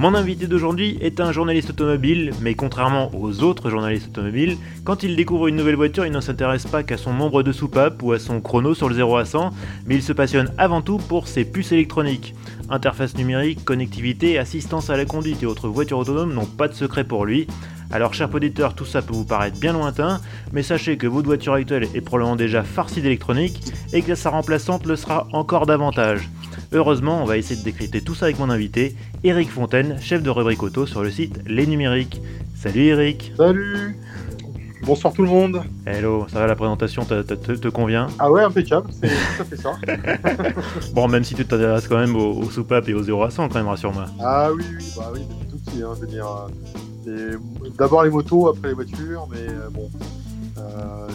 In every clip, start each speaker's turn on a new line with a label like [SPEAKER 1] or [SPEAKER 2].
[SPEAKER 1] Mon invité d'aujourd'hui est un journaliste automobile, mais contrairement aux autres journalistes automobiles, quand il découvre une nouvelle voiture, il ne s'intéresse pas qu'à son nombre de soupapes ou à son chrono sur le 0 à 100, mais il se passionne avant tout pour ses puces électroniques. Interface numérique, connectivité, assistance à la conduite et autres voitures autonomes n'ont pas de secret pour lui. Alors, cher auditeur, tout ça peut vous paraître bien lointain, mais sachez que votre voiture actuelle est probablement déjà farcie d'électronique et que sa remplaçante le sera encore davantage. Heureusement, on va essayer de décrypter tout ça avec mon invité, Eric Fontaine, chef de rubrique auto sur le site Les Numériques. Salut Eric
[SPEAKER 2] Salut Bonsoir tout le monde
[SPEAKER 1] Hello, ça va la présentation te, te, convient?
[SPEAKER 2] Ah ouais, impeccable, c'est tout à fait ça.
[SPEAKER 1] bon, même si tu t'intéresses quand même aux, soupapes et aux 0 à 100 quand même, rassure-moi.
[SPEAKER 2] Ah oui, oui, bah oui, depuis tout petit, hein, je veux dire... Euh, d'abord les motos, après les voitures, mais euh, bon,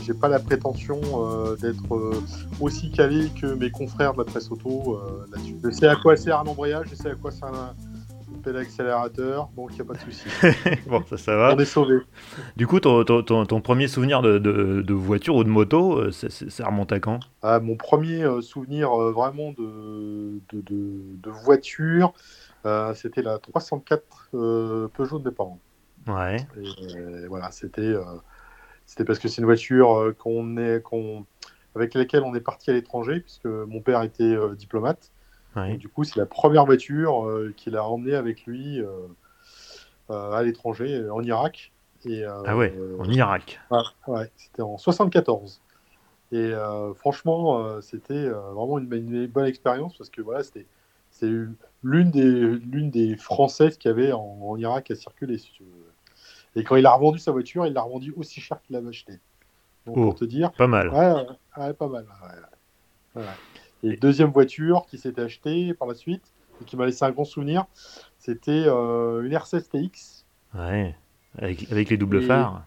[SPEAKER 2] j'ai pas la prétention euh, d'être euh, aussi calé que mes confrères de la presse auto là-dessus. Je sais à quoi sert un embrayage, je sais à quoi sert un, pédale accélérateur, donc il n'y a pas de souci.
[SPEAKER 1] bon, ça, ça va.
[SPEAKER 2] On est sauvé.
[SPEAKER 1] Du coup, ton, ton, ton, premier souvenir de, de, voiture ou de moto, ça, remonte à quand?
[SPEAKER 2] Ah, Mon premier souvenir vraiment de, de voiture, c'était la 304 Peugeot de mes parents.
[SPEAKER 1] Ouais.
[SPEAKER 2] Et, voilà, c'était c'était parce que c'est une voiture euh, qu'on est, qu'on, avec laquelle on est parti à l'étranger, puisque mon père était euh, diplomate. du coup, c'est la première voiture euh, qu'il a emmenée avec lui à l'étranger, en Irak.
[SPEAKER 1] Et, ah ouais, en Irak.
[SPEAKER 2] Ouais, c'était en 74. Et franchement, c'était vraiment une, bonne expérience parce que voilà, c'était c'est l'une des, l'une des Françaises qu'il y avait en, en, Irak à circuler, si tu veux. Et quand il a revendu sa voiture, il l'a revendu aussi cher qu'il l'avait acheté.
[SPEAKER 1] Donc, pour oh, te dire. Pas mal.
[SPEAKER 2] Ouais, pas mal. Et deuxième voiture qui s'était achetée par la suite et qui m'a laissé un grand souvenir, c'était euh, une R16 TX.
[SPEAKER 1] Ouais, avec, avec les doubles phares.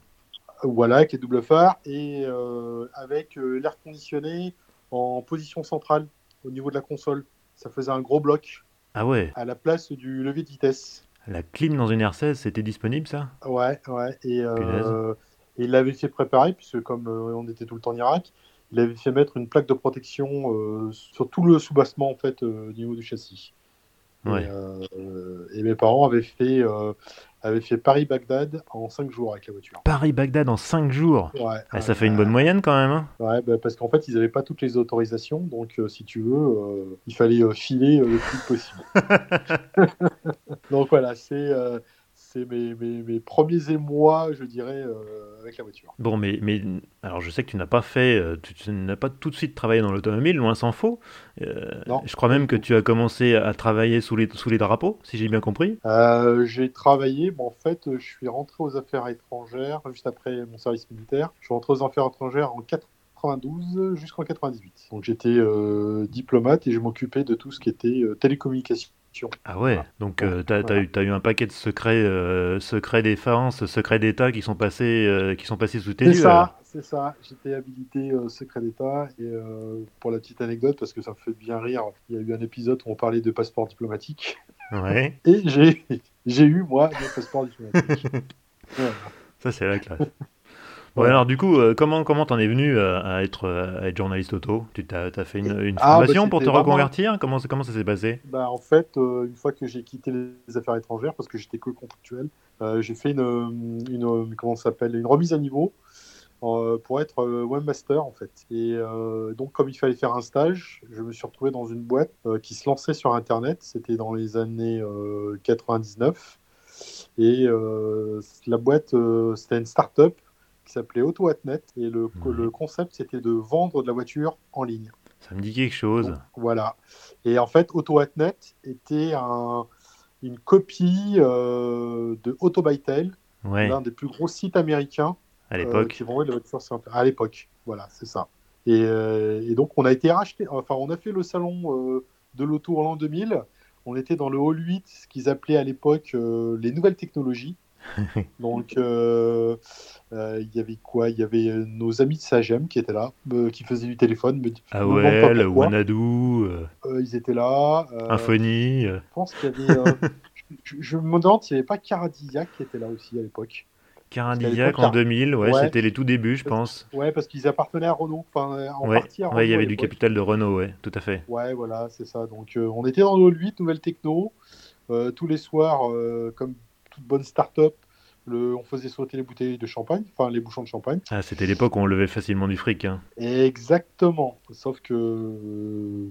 [SPEAKER 2] Voilà, avec les doubles phares et euh, avec euh, l'air conditionné en position centrale au niveau de la console. Ça faisait un gros bloc.
[SPEAKER 1] Ah ouais.
[SPEAKER 2] À la place du levier de vitesse.
[SPEAKER 1] La clim dans une R16, c'était disponible ça?
[SPEAKER 2] Ouais, ouais. Et, euh, il l'avait fait préparer, puisque comme euh, on était tout le temps en Irak, il avait fait mettre une plaque de protection euh, sur tout le soubassement en fait, au niveau du châssis. Et, mes parents avaient fait, avait fait Paris-Bagdad en 5 jours avec la voiture.
[SPEAKER 1] Paris-Bagdad en 5 jours
[SPEAKER 2] Ouais.
[SPEAKER 1] Ah, ça fait une bonne moyenne quand même. Hein
[SPEAKER 2] ouais, bah, parce qu'en fait, ils n'avaient pas toutes les autorisations. Donc, euh, si tu veux, euh, il fallait euh, filer le plus possible. donc voilà, c'est c'est mes, mes, mes, premiers émois, je dirais, euh, avec la voiture.
[SPEAKER 1] Bon, mais, mais alors je sais que tu n'as pas fait, euh, tu, n'as pas tout de suite travaillé dans l'automobile, loin s'en faut. Euh, je crois même que tu as commencé à travailler sous les, sous les drapeaux, si j'ai bien compris.
[SPEAKER 2] j'ai travaillé, bon, en fait, je suis rentré aux affaires étrangères juste après mon service militaire. Je suis rentré aux affaires étrangères en 92 jusqu'en 98. Donc j'étais diplomate et je m'occupais de tout ce qui était télécommunication
[SPEAKER 1] ah ouais, donc euh, tu as, eu un paquet de secrets, euh, secrets défense, secrets d'État qui sont passés, euh, qui sont passés sous tes yeux.
[SPEAKER 2] C'est ça, c'est ça. J'étais habilité secret d'État et pour la petite anecdote, parce que ça me fait bien rire, il y a eu un épisode où on parlait de passeport diplomatique.
[SPEAKER 1] Ouais.
[SPEAKER 2] et j'ai eu moi le passeport diplomatique.
[SPEAKER 1] Ça c'est la classe alors du coup, euh, comment comment t'en es venu euh, à, être, euh, être journaliste auto? Tu as, as, fait une, une ah, formation bah, pour te reconvertir? Comment, comment ça s'est passé?
[SPEAKER 2] Bah, En fait, une fois que j'ai quitté les affaires étrangères, parce que j'étais que contractuel, j'ai fait une, une, comment s'appelle, une remise à niveau pour être webmaster en fait. Et donc comme il fallait faire un stage, je me suis retrouvé dans une boîte qui se lançait sur Internet. C'était dans les années 99. Et la boîte, c'était une start-up qui s'appelait AutoAtNet. Et le, le concept, c'était de vendre de la voiture en ligne.
[SPEAKER 1] Ça me dit quelque chose.
[SPEAKER 2] voilà. Et en fait, AutoAtNet était un, une copie euh, de AutoBytel, l'un des plus gros sites américains
[SPEAKER 1] à euh, l'époque.
[SPEAKER 2] qui vendait la voiture À l'époque, voilà, c'est ça. Et, euh, et, donc, on a été racheté, enfin, on a fait le salon de l'auto en l'an 2000. On était dans le hall 8, ce qu'ils appelaient à l'époque les nouvelles technologies. Donc, euh, euh, il y avait quoi? Il y avait euh, nos amis de Sagem qui étaient là, qui faisaient du téléphone. Mais
[SPEAKER 1] Ah ouais, le. Wanadu,
[SPEAKER 2] ils étaient là.
[SPEAKER 1] Infony.
[SPEAKER 2] Je pense qu'il y avait. je, je me demande s'il n'y avait pas Caradillac qui était là aussi à l'époque. L'époque,
[SPEAKER 1] en 2000, ouais,
[SPEAKER 2] ouais.
[SPEAKER 1] c'était les tout débuts, je pense.
[SPEAKER 2] Ouais, parce qu'ils appartenaient à Renault. Enfin, en
[SPEAKER 1] Ouais,
[SPEAKER 2] partie à
[SPEAKER 1] ouais, il y avait du capital de Renault, ouais, tout à fait.
[SPEAKER 2] Ouais, voilà, c'est ça. Donc, euh, on était dans le 8, nouvelle techno. Euh, tous les soirs, euh, comme toute bonne start-up, le, on faisait sauter les bouteilles de champagne, enfin les bouchons de champagne.
[SPEAKER 1] Ah, c'était l'époque où on levait facilement du fric. Hein.
[SPEAKER 2] Exactement. Sauf que euh,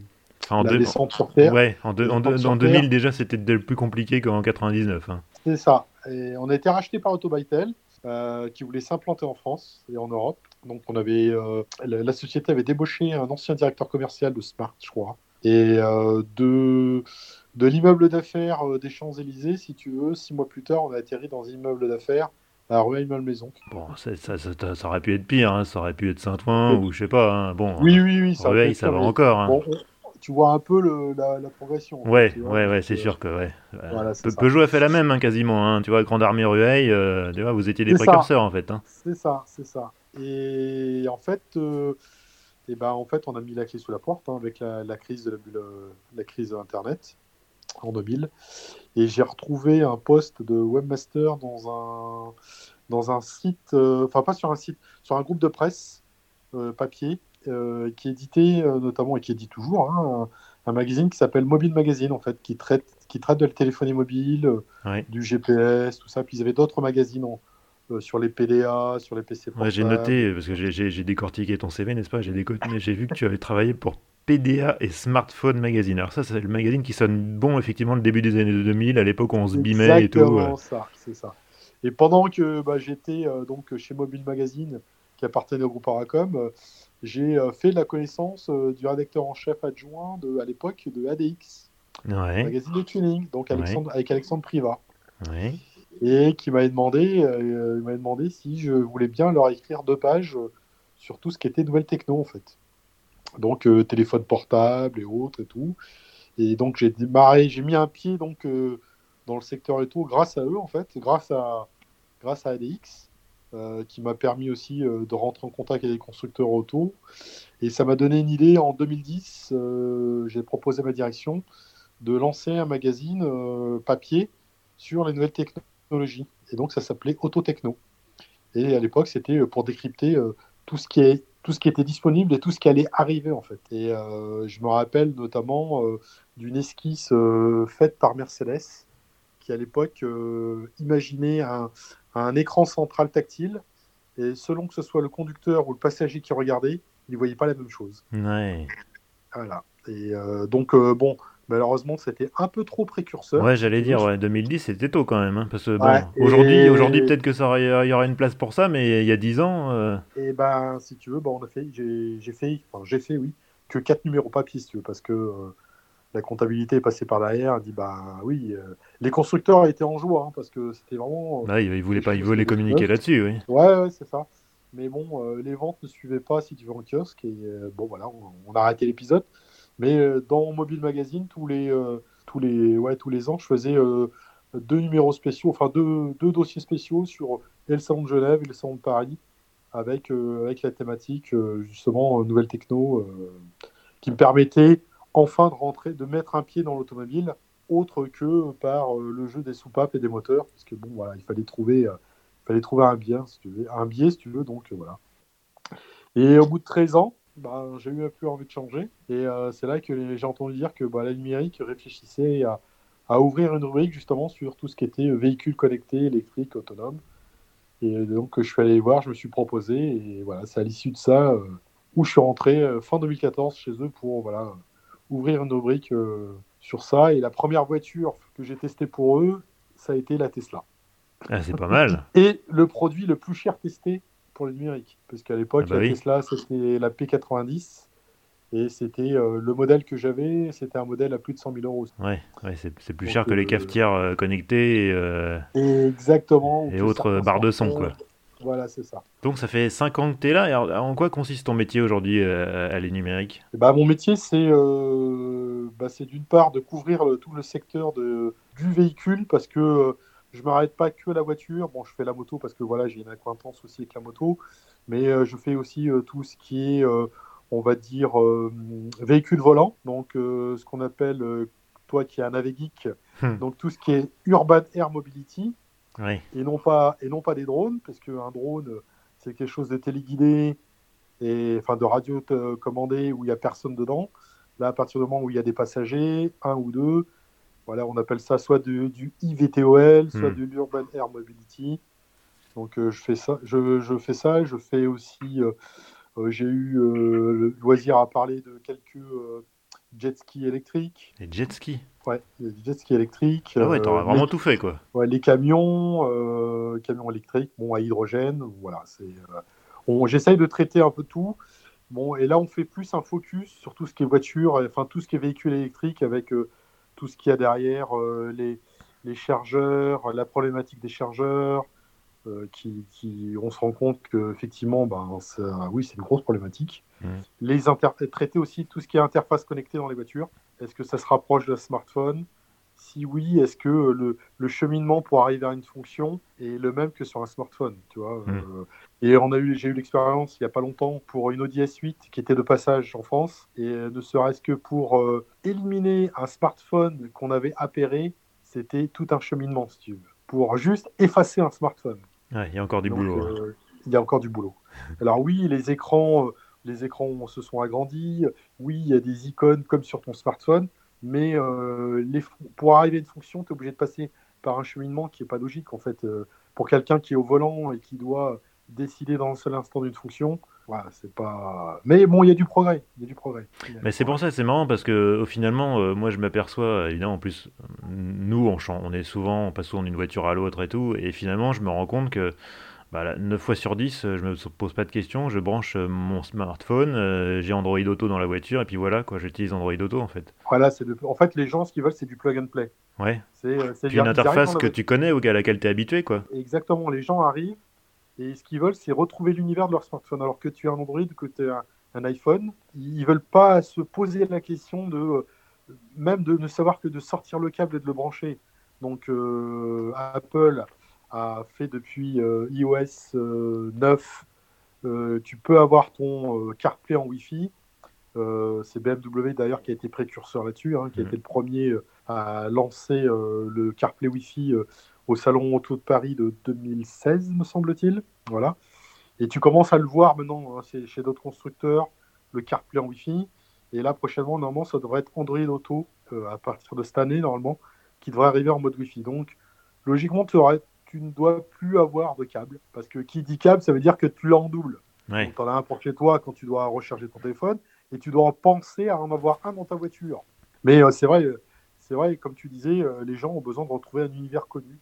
[SPEAKER 1] en
[SPEAKER 2] la
[SPEAKER 1] deux-
[SPEAKER 2] descente sur Terre,
[SPEAKER 1] Ouais, en, deux- en, deux-
[SPEAKER 2] descente sur
[SPEAKER 1] en
[SPEAKER 2] Terre.
[SPEAKER 1] 2000 déjà, c'était plus compliqué qu'en 99. hein.
[SPEAKER 2] c'est ça. Et on a été racheté par Autobytel, euh, qui voulait s'implanter en France et en Europe. Donc, on avait, euh, la, la société avait débauché un ancien directeur commercial de Smart, je crois. Et euh, de, l'immeuble d'affaires euh, des Champs-Élysées, si tu veux, six mois plus tard, on a atterri dans un immeuble d'affaires à Rueil-Malmaison.
[SPEAKER 1] Bon, ça, ça, ça- ça aurait pu être pire, hein, ça aurait pu être Saint-Ouen ou je sais pas. hein. Bon,
[SPEAKER 2] Oui, oui, oui. ça
[SPEAKER 1] Rueil, ça va encore. hein.
[SPEAKER 2] bon, tu vois un peu le- la, la progression.
[SPEAKER 1] Ouais,
[SPEAKER 2] tu vois,
[SPEAKER 1] ouais, c'est
[SPEAKER 2] euh,
[SPEAKER 1] sûr que ouais. Euh,
[SPEAKER 2] voilà,
[SPEAKER 1] Pe-. Peugeot a fait la même hein, quasiment. Hein. Tu vois, Grande Armée Rueil, euh, tu vois, vous étiez des précurseurs en fait. Hein.
[SPEAKER 2] C'est ça, c'est ça. Et en fait, euh, eh ben, en fait, on a mis la clé sous la porte hein, avec la, la crise de la, bulle, la crise Internet en 2000. Et j'ai retrouvé un poste de webmaster dans un, dans un site, euh, enfin pas sur un site, sur un groupe de presse euh, papier euh, qui éditait notamment et qui édite toujours hein, un, un magazine qui s'appelle Mobile Magazine en fait, qui traite, qui traite de la téléphonie mobile, du GPS, tout ça. Puis ils avaient d'autres magazines en- euh, sur les PDA, sur les PC
[SPEAKER 1] Ouais, j'ai noté, parce que j'ai- décortiqué ton CV, n'est-ce pas? J'ai vu que tu avais travaillé pour PDA et Smartphone Magazine. Alors ça, c'est le magazine qui sonne bon, effectivement, le début des années 2000, à l'époque où on se bimait et tout.
[SPEAKER 2] Exactement ça, c'est ça. Et pendant que bah, j'étais euh, donc chez Mobile Magazine, qui appartenait au groupe Aracom, euh, j'ai euh, fait la connaissance du rédacteur en chef adjoint de, à l'époque de ADX,
[SPEAKER 1] Ouais,
[SPEAKER 2] magazine de tuning, donc
[SPEAKER 1] Ouais.
[SPEAKER 2] Avec Alexandre Privat,
[SPEAKER 1] ouais.
[SPEAKER 2] et qui m'avait demandé, demandé si je voulais bien leur écrire deux pages sur tout ce qui était nouvelle techno en fait. Donc euh, téléphone portable et autres et tout. Et donc j'ai démarré, j'ai mis un pied donc euh, dans le secteur auto grâce à eux en fait, grâce à grâce à ADX, euh, qui m'a permis aussi de rentrer en contact avec les constructeurs auto. Et ça m'a donné une idée en 2010. euh, j'ai proposé à ma direction de lancer un magazine papier sur les nouvelles technologies. Et donc ça s'appelait Autotechno. Et à l'époque, c'était pour décrypter tout ce qui est tout ce qui était disponible et tout ce qui allait arriver en fait. Et euh, je me rappelle notamment euh, d'une esquisse euh, faite par Mercedes qui à l'époque imaginait un, un écran central tactile et selon que ce soit le conducteur ou le passager qui regardait, il ne voyait pas la même chose.
[SPEAKER 1] Ouais,
[SPEAKER 2] Voilà. Et donc bon, malheureusement, c'était un peu trop précurseur.
[SPEAKER 1] ouais j'allais dire, ouais, 2010, c'était tôt quand même. hein, parce que bon,
[SPEAKER 2] Ouais,
[SPEAKER 1] aujourd'hui,
[SPEAKER 2] et-
[SPEAKER 1] aujourd'hui peut-être que ça y aurait une place pour ça, mais il y a 10 ans, euh,
[SPEAKER 2] Et ben, si tu veux, ben, on a fait, j'ai fait, enfin, j'ai fait, oui, que quatre numéros papier, si tu veux, parce que euh, la comptabilité est passée par derrière. Elle dit, bah oui, euh, les constructeurs étaient en joie, hein, parce que c'était vraiment. euh,
[SPEAKER 1] là, il, il voulait pas, communiquer là-dessus, oui.
[SPEAKER 2] Ouais, ouais, c'est ça. Mais bon, les ventes ne suivaient pas si tu veux en kiosque. Et bon, voilà, on, on a arrêté l'épisode. Mais euh, dans Mobile Magazine, tous les, euh, tous les, ouais, tous les ans, je faisais euh, deux numéros spéciaux, enfin deux, deux dossiers spéciaux sur le salon de Genève et le salon de Paris, avec, avec la thématique justement nouvelle techno, qui me permettait enfin de rentrer, de mettre un pied dans l'automobile, autre que par le jeu des soupapes et des moteurs, parce que bon, voilà, il fallait trouver. il fallait trouver un biais, si tu veux, un biais, si tu veux, donc voilà. Et au bout de 13 ans, bah, j'ai eu un peu envie de changer. Et euh, c'est là que j'ai entendu dire que bah, la numérique réfléchissait à, à ouvrir une rubrique justement sur tout ce qui était euh, véhicules connectés, électriques, autonomes. Et donc je suis allé voir, je me suis proposé, et voilà, c'est à l'issue de ça euh, où je suis rentré euh, fin 2014 chez eux pour voilà, ouvrir une rubrique sur ça. Et la première voiture que j'ai testée pour eux, ça a été la Tesla.
[SPEAKER 1] Ah, c'est pas mal.
[SPEAKER 2] Et le produit le plus cher testé pour le numérique. Parce qu'à l'époque,
[SPEAKER 1] Ah bah
[SPEAKER 2] la. Tesla, c'était la P90. Et c'était euh, le modèle que j'avais, c'était un modèle à plus de 100 000 euros.
[SPEAKER 1] Ouais, ouais c'est plus
[SPEAKER 2] Donc,
[SPEAKER 1] cher que les
[SPEAKER 2] euh,
[SPEAKER 1] cafetières euh, connectées. et, euh,
[SPEAKER 2] Exactement.
[SPEAKER 1] Et autres barres de son, quoi.
[SPEAKER 2] Voilà, c'est ça.
[SPEAKER 1] Donc ça fait 5 ans que tu es là. Et alors, en quoi consiste ton métier aujourd'hui à les numériques
[SPEAKER 2] Et bah, mon métier, c'est bah, c'est d'une part de couvrir le- tout le secteur de, du véhicule parce que je m'arrête pas que la voiture. Bon, je fais la moto parce que voilà, j'ai une acquaintance aussi avec la moto, mais euh, je fais aussi euh, tout ce qui est, euh, on va dire, véhicule volant. Donc, ce qu'on appelle, toi qui es un geek, hmm. donc tout ce qui est urban air mobility. Et non pas et non pas des drones, parce qu'un drone c'est quelque chose de téléguidé et enfin de radio commandé où il y a personne dedans. Là, à partir du moment où il y a des passagers, un ou deux, voilà, on appelle ça soit du IVTOL, soit hmm. de l'Urban Air Mobility. Donc euh, je fais ça, je, je, fais ça, je fais aussi, euh, euh, j'ai eu le loisir à parler de quelques jet skis électriques.
[SPEAKER 1] Les jet skis
[SPEAKER 2] Ouais, les jet skis électriques.
[SPEAKER 1] Ah ouais, t'auras vraiment tout fait quoi.
[SPEAKER 2] Ouais, les camions, camions électriques, bon à hydrogène, voilà, c'est. J'essaye de traiter un peu tout. Bon, et là on fait plus un focus sur tout ce qui est voiture, enfin tout ce qui est véhicule électrique avec tout ce qu'il y a derrière, euh, les, les, chargeurs, la problématique des chargeurs, euh, qui, qui, on se rend compte qu'effectivement, ben, oui, c'est une grosse problématique. Mmh. Les traiter aussi tout ce qui est interface connectée dans les voitures. Est-ce que ça se rapproche d'un smartphone? Si oui, est-ce que le, le, cheminement pour arriver à une fonction est le même que sur un smartphone tu vois mmh. euh, et on a eu, j'ai eu l'expérience il n'y a pas longtemps pour une Audi S8 qui était de passage en France. Et ne serait-ce que pour euh, éliminer un smartphone qu'on avait appairé, c'était tout un cheminement, si tu veux. Pour juste effacer un smartphone.
[SPEAKER 1] il y a encore du boulot.
[SPEAKER 2] Euh, il y a encore du boulot. Alors oui, les écrans, euh, les écrans se sont agrandis. Oui, il y a des icônes comme sur ton smartphone. Mais les, pour arriver à une fonction, tu es obligé de passer par un cheminement qui n'est pas logique. En fait, pour quelqu'un qui est au volant et qui doit décider dans un seul instant d'une fonction. Voilà, c'est pas. Mais bon, il y a du progrès. Il y a du progrès.
[SPEAKER 1] Mais c'est pour ça, c'est marrant parce que finalement, euh, moi, je m'aperçois, évidemment, en plus, nous, on, on est souvent, on passe souvent d'une voiture à l'autre et tout, et finalement, je me rends compte que. Bah, 9 fois sur 10, je me pose pas de questions, je branche euh, mon smartphone, euh, j'ai Android Auto dans la voiture, et puis voilà, quoi, j'utilise Android Auto en fait.
[SPEAKER 2] Voilà, c'est en fait, les gens, ce qu'ils veulent, c'est du plug and play.
[SPEAKER 1] Ouais. C'est une interface que tu connais ou à laquelle tu es habitué, quoi.
[SPEAKER 2] Exactement, les gens arrivent, et ce qu'ils veulent, c'est retrouver l'univers de leur smartphone. Alors que tu as un Android, que tu as un, iPhone, ils veulent pas se poser la question de euh, même de ne savoir que de sortir le câble et de le brancher. Donc euh, Apple a fait depuis euh, iOS 9, tu peux avoir ton CarPlay en Wi-Fi. c'est BMW d'ailleurs qui a été précurseur là-dessus, hein, qui a mmh. été le premier à lancer le CarPlay Wi-Fi au Salon Auto de Paris de 2016, me semble-t-il. Voilà. Et tu commences à le voir maintenant hein, chez d'autres constructeurs, le CarPlay en Wi-Fi. Et là, prochainement, normalement, ça devrait être Android Auto euh, à partir de cette année, normalement, qui devrait arriver en mode Wi-Fi. Donc, logiquement, tu, tu ne dois plus avoir de câble. Parce que qui dit câble, ça veut dire que tu l'as en double. Tu en as un pour chez toi quand tu dois recharger ton téléphone. Et tu dois penser à en avoir un dans ta voiture. Mais euh, c'est vrai, c'est vrai, comme tu disais, euh, les gens ont besoin de retrouver un univers connu.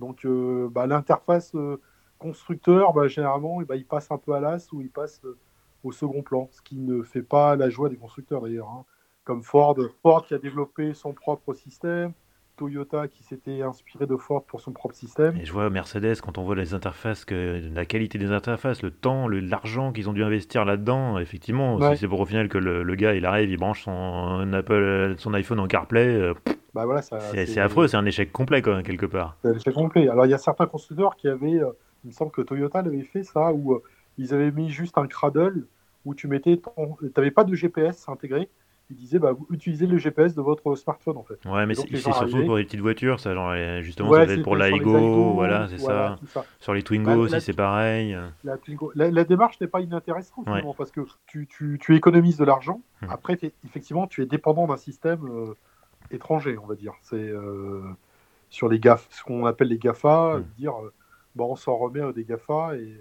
[SPEAKER 2] Donc euh, bah, l'interface euh, constructeur, bah, généralement, bah, il passe un peu à l'as ou il passe euh, au second plan, ce qui ne fait pas la joie des constructeurs d'ailleurs. Hein. Comme Ford, Ford qui a développé son propre système, Toyota qui s'était inspiré de Ford pour son propre système.
[SPEAKER 1] Et je vois Mercedes, quand on voit les interfaces, que la qualité des interfaces, le temps, l'argent qu'ils ont dû investir là-dedans, effectivement, c'est pour au final que le, gars il arrive, il branche son Apple, son iPhone en CarPlay.
[SPEAKER 2] Bah voilà,
[SPEAKER 1] c'est affreux, c'est un échec complet quoi, quelque part.
[SPEAKER 2] C'est un échec complet. Alors il y a certains constructeurs qui avaient, euh, il me semble que Toyota l'avait fait ça, où euh, ils avaient mis juste un cradle où tu mettais, tu n'avais pas de GPS intégré. Ils disaient, bah, utilisez le GPS de votre smartphone en fait.
[SPEAKER 1] Ouais, mais c'est surtout pour les petites voitures, ça, genre, justement, ça être pour l'Aigo, voilà, c'est ça. Sur les Twingo bah, aussi, c'est pareil.
[SPEAKER 2] La, la, démarche n'est pas inintéressante, parce que tu, tu, tu économises de l'argent. Hum. Après, effectivement, tu es dépendant d'un système. Euh, étranger, on va dire. C'est euh, sur les GAF, ce qu'on appelle les GAFA, hmm. dire euh, bon, on s'en remet à des GAFA et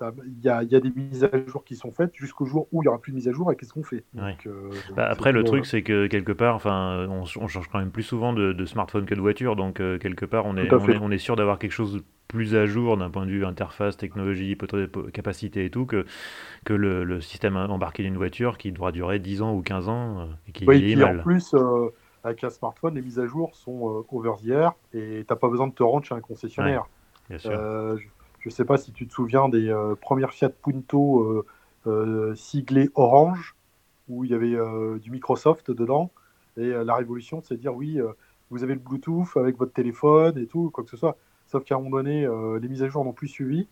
[SPEAKER 2] il y a, y a, des mises à jour qui sont faites jusqu'au jour où il n'y aura plus de mise à jour et qu'est-ce qu'on fait.
[SPEAKER 1] Euh, bah, Après, le truc, c'est que quelque part, enfin, on, change quand même plus souvent de, de smartphone que de voiture, donc quelque part, on est, on est, on est, sûr d'avoir quelque chose plus à jour d'un point de vue interface, technologie, capacité et tout que, que le, système embarqué d'une voiture qui doit durer 10 ans ou 15 ans euh, et qui
[SPEAKER 2] oui, et en plus, euh, avec un smartphone, les mises à jour sont euh, over the air et tu n'as pas besoin de te rendre chez un concessionnaire. Je ne sais pas si tu te souviens des premières Fiat Punto siglées orange où il y avait du Microsoft dedans. Et la révolution, c'est de dire oui, vous avez le Bluetooth avec votre téléphone et tout, quoi que ce soit. Sauf qu'à un moment donné, euh, les mises à jour n'ont plus suivi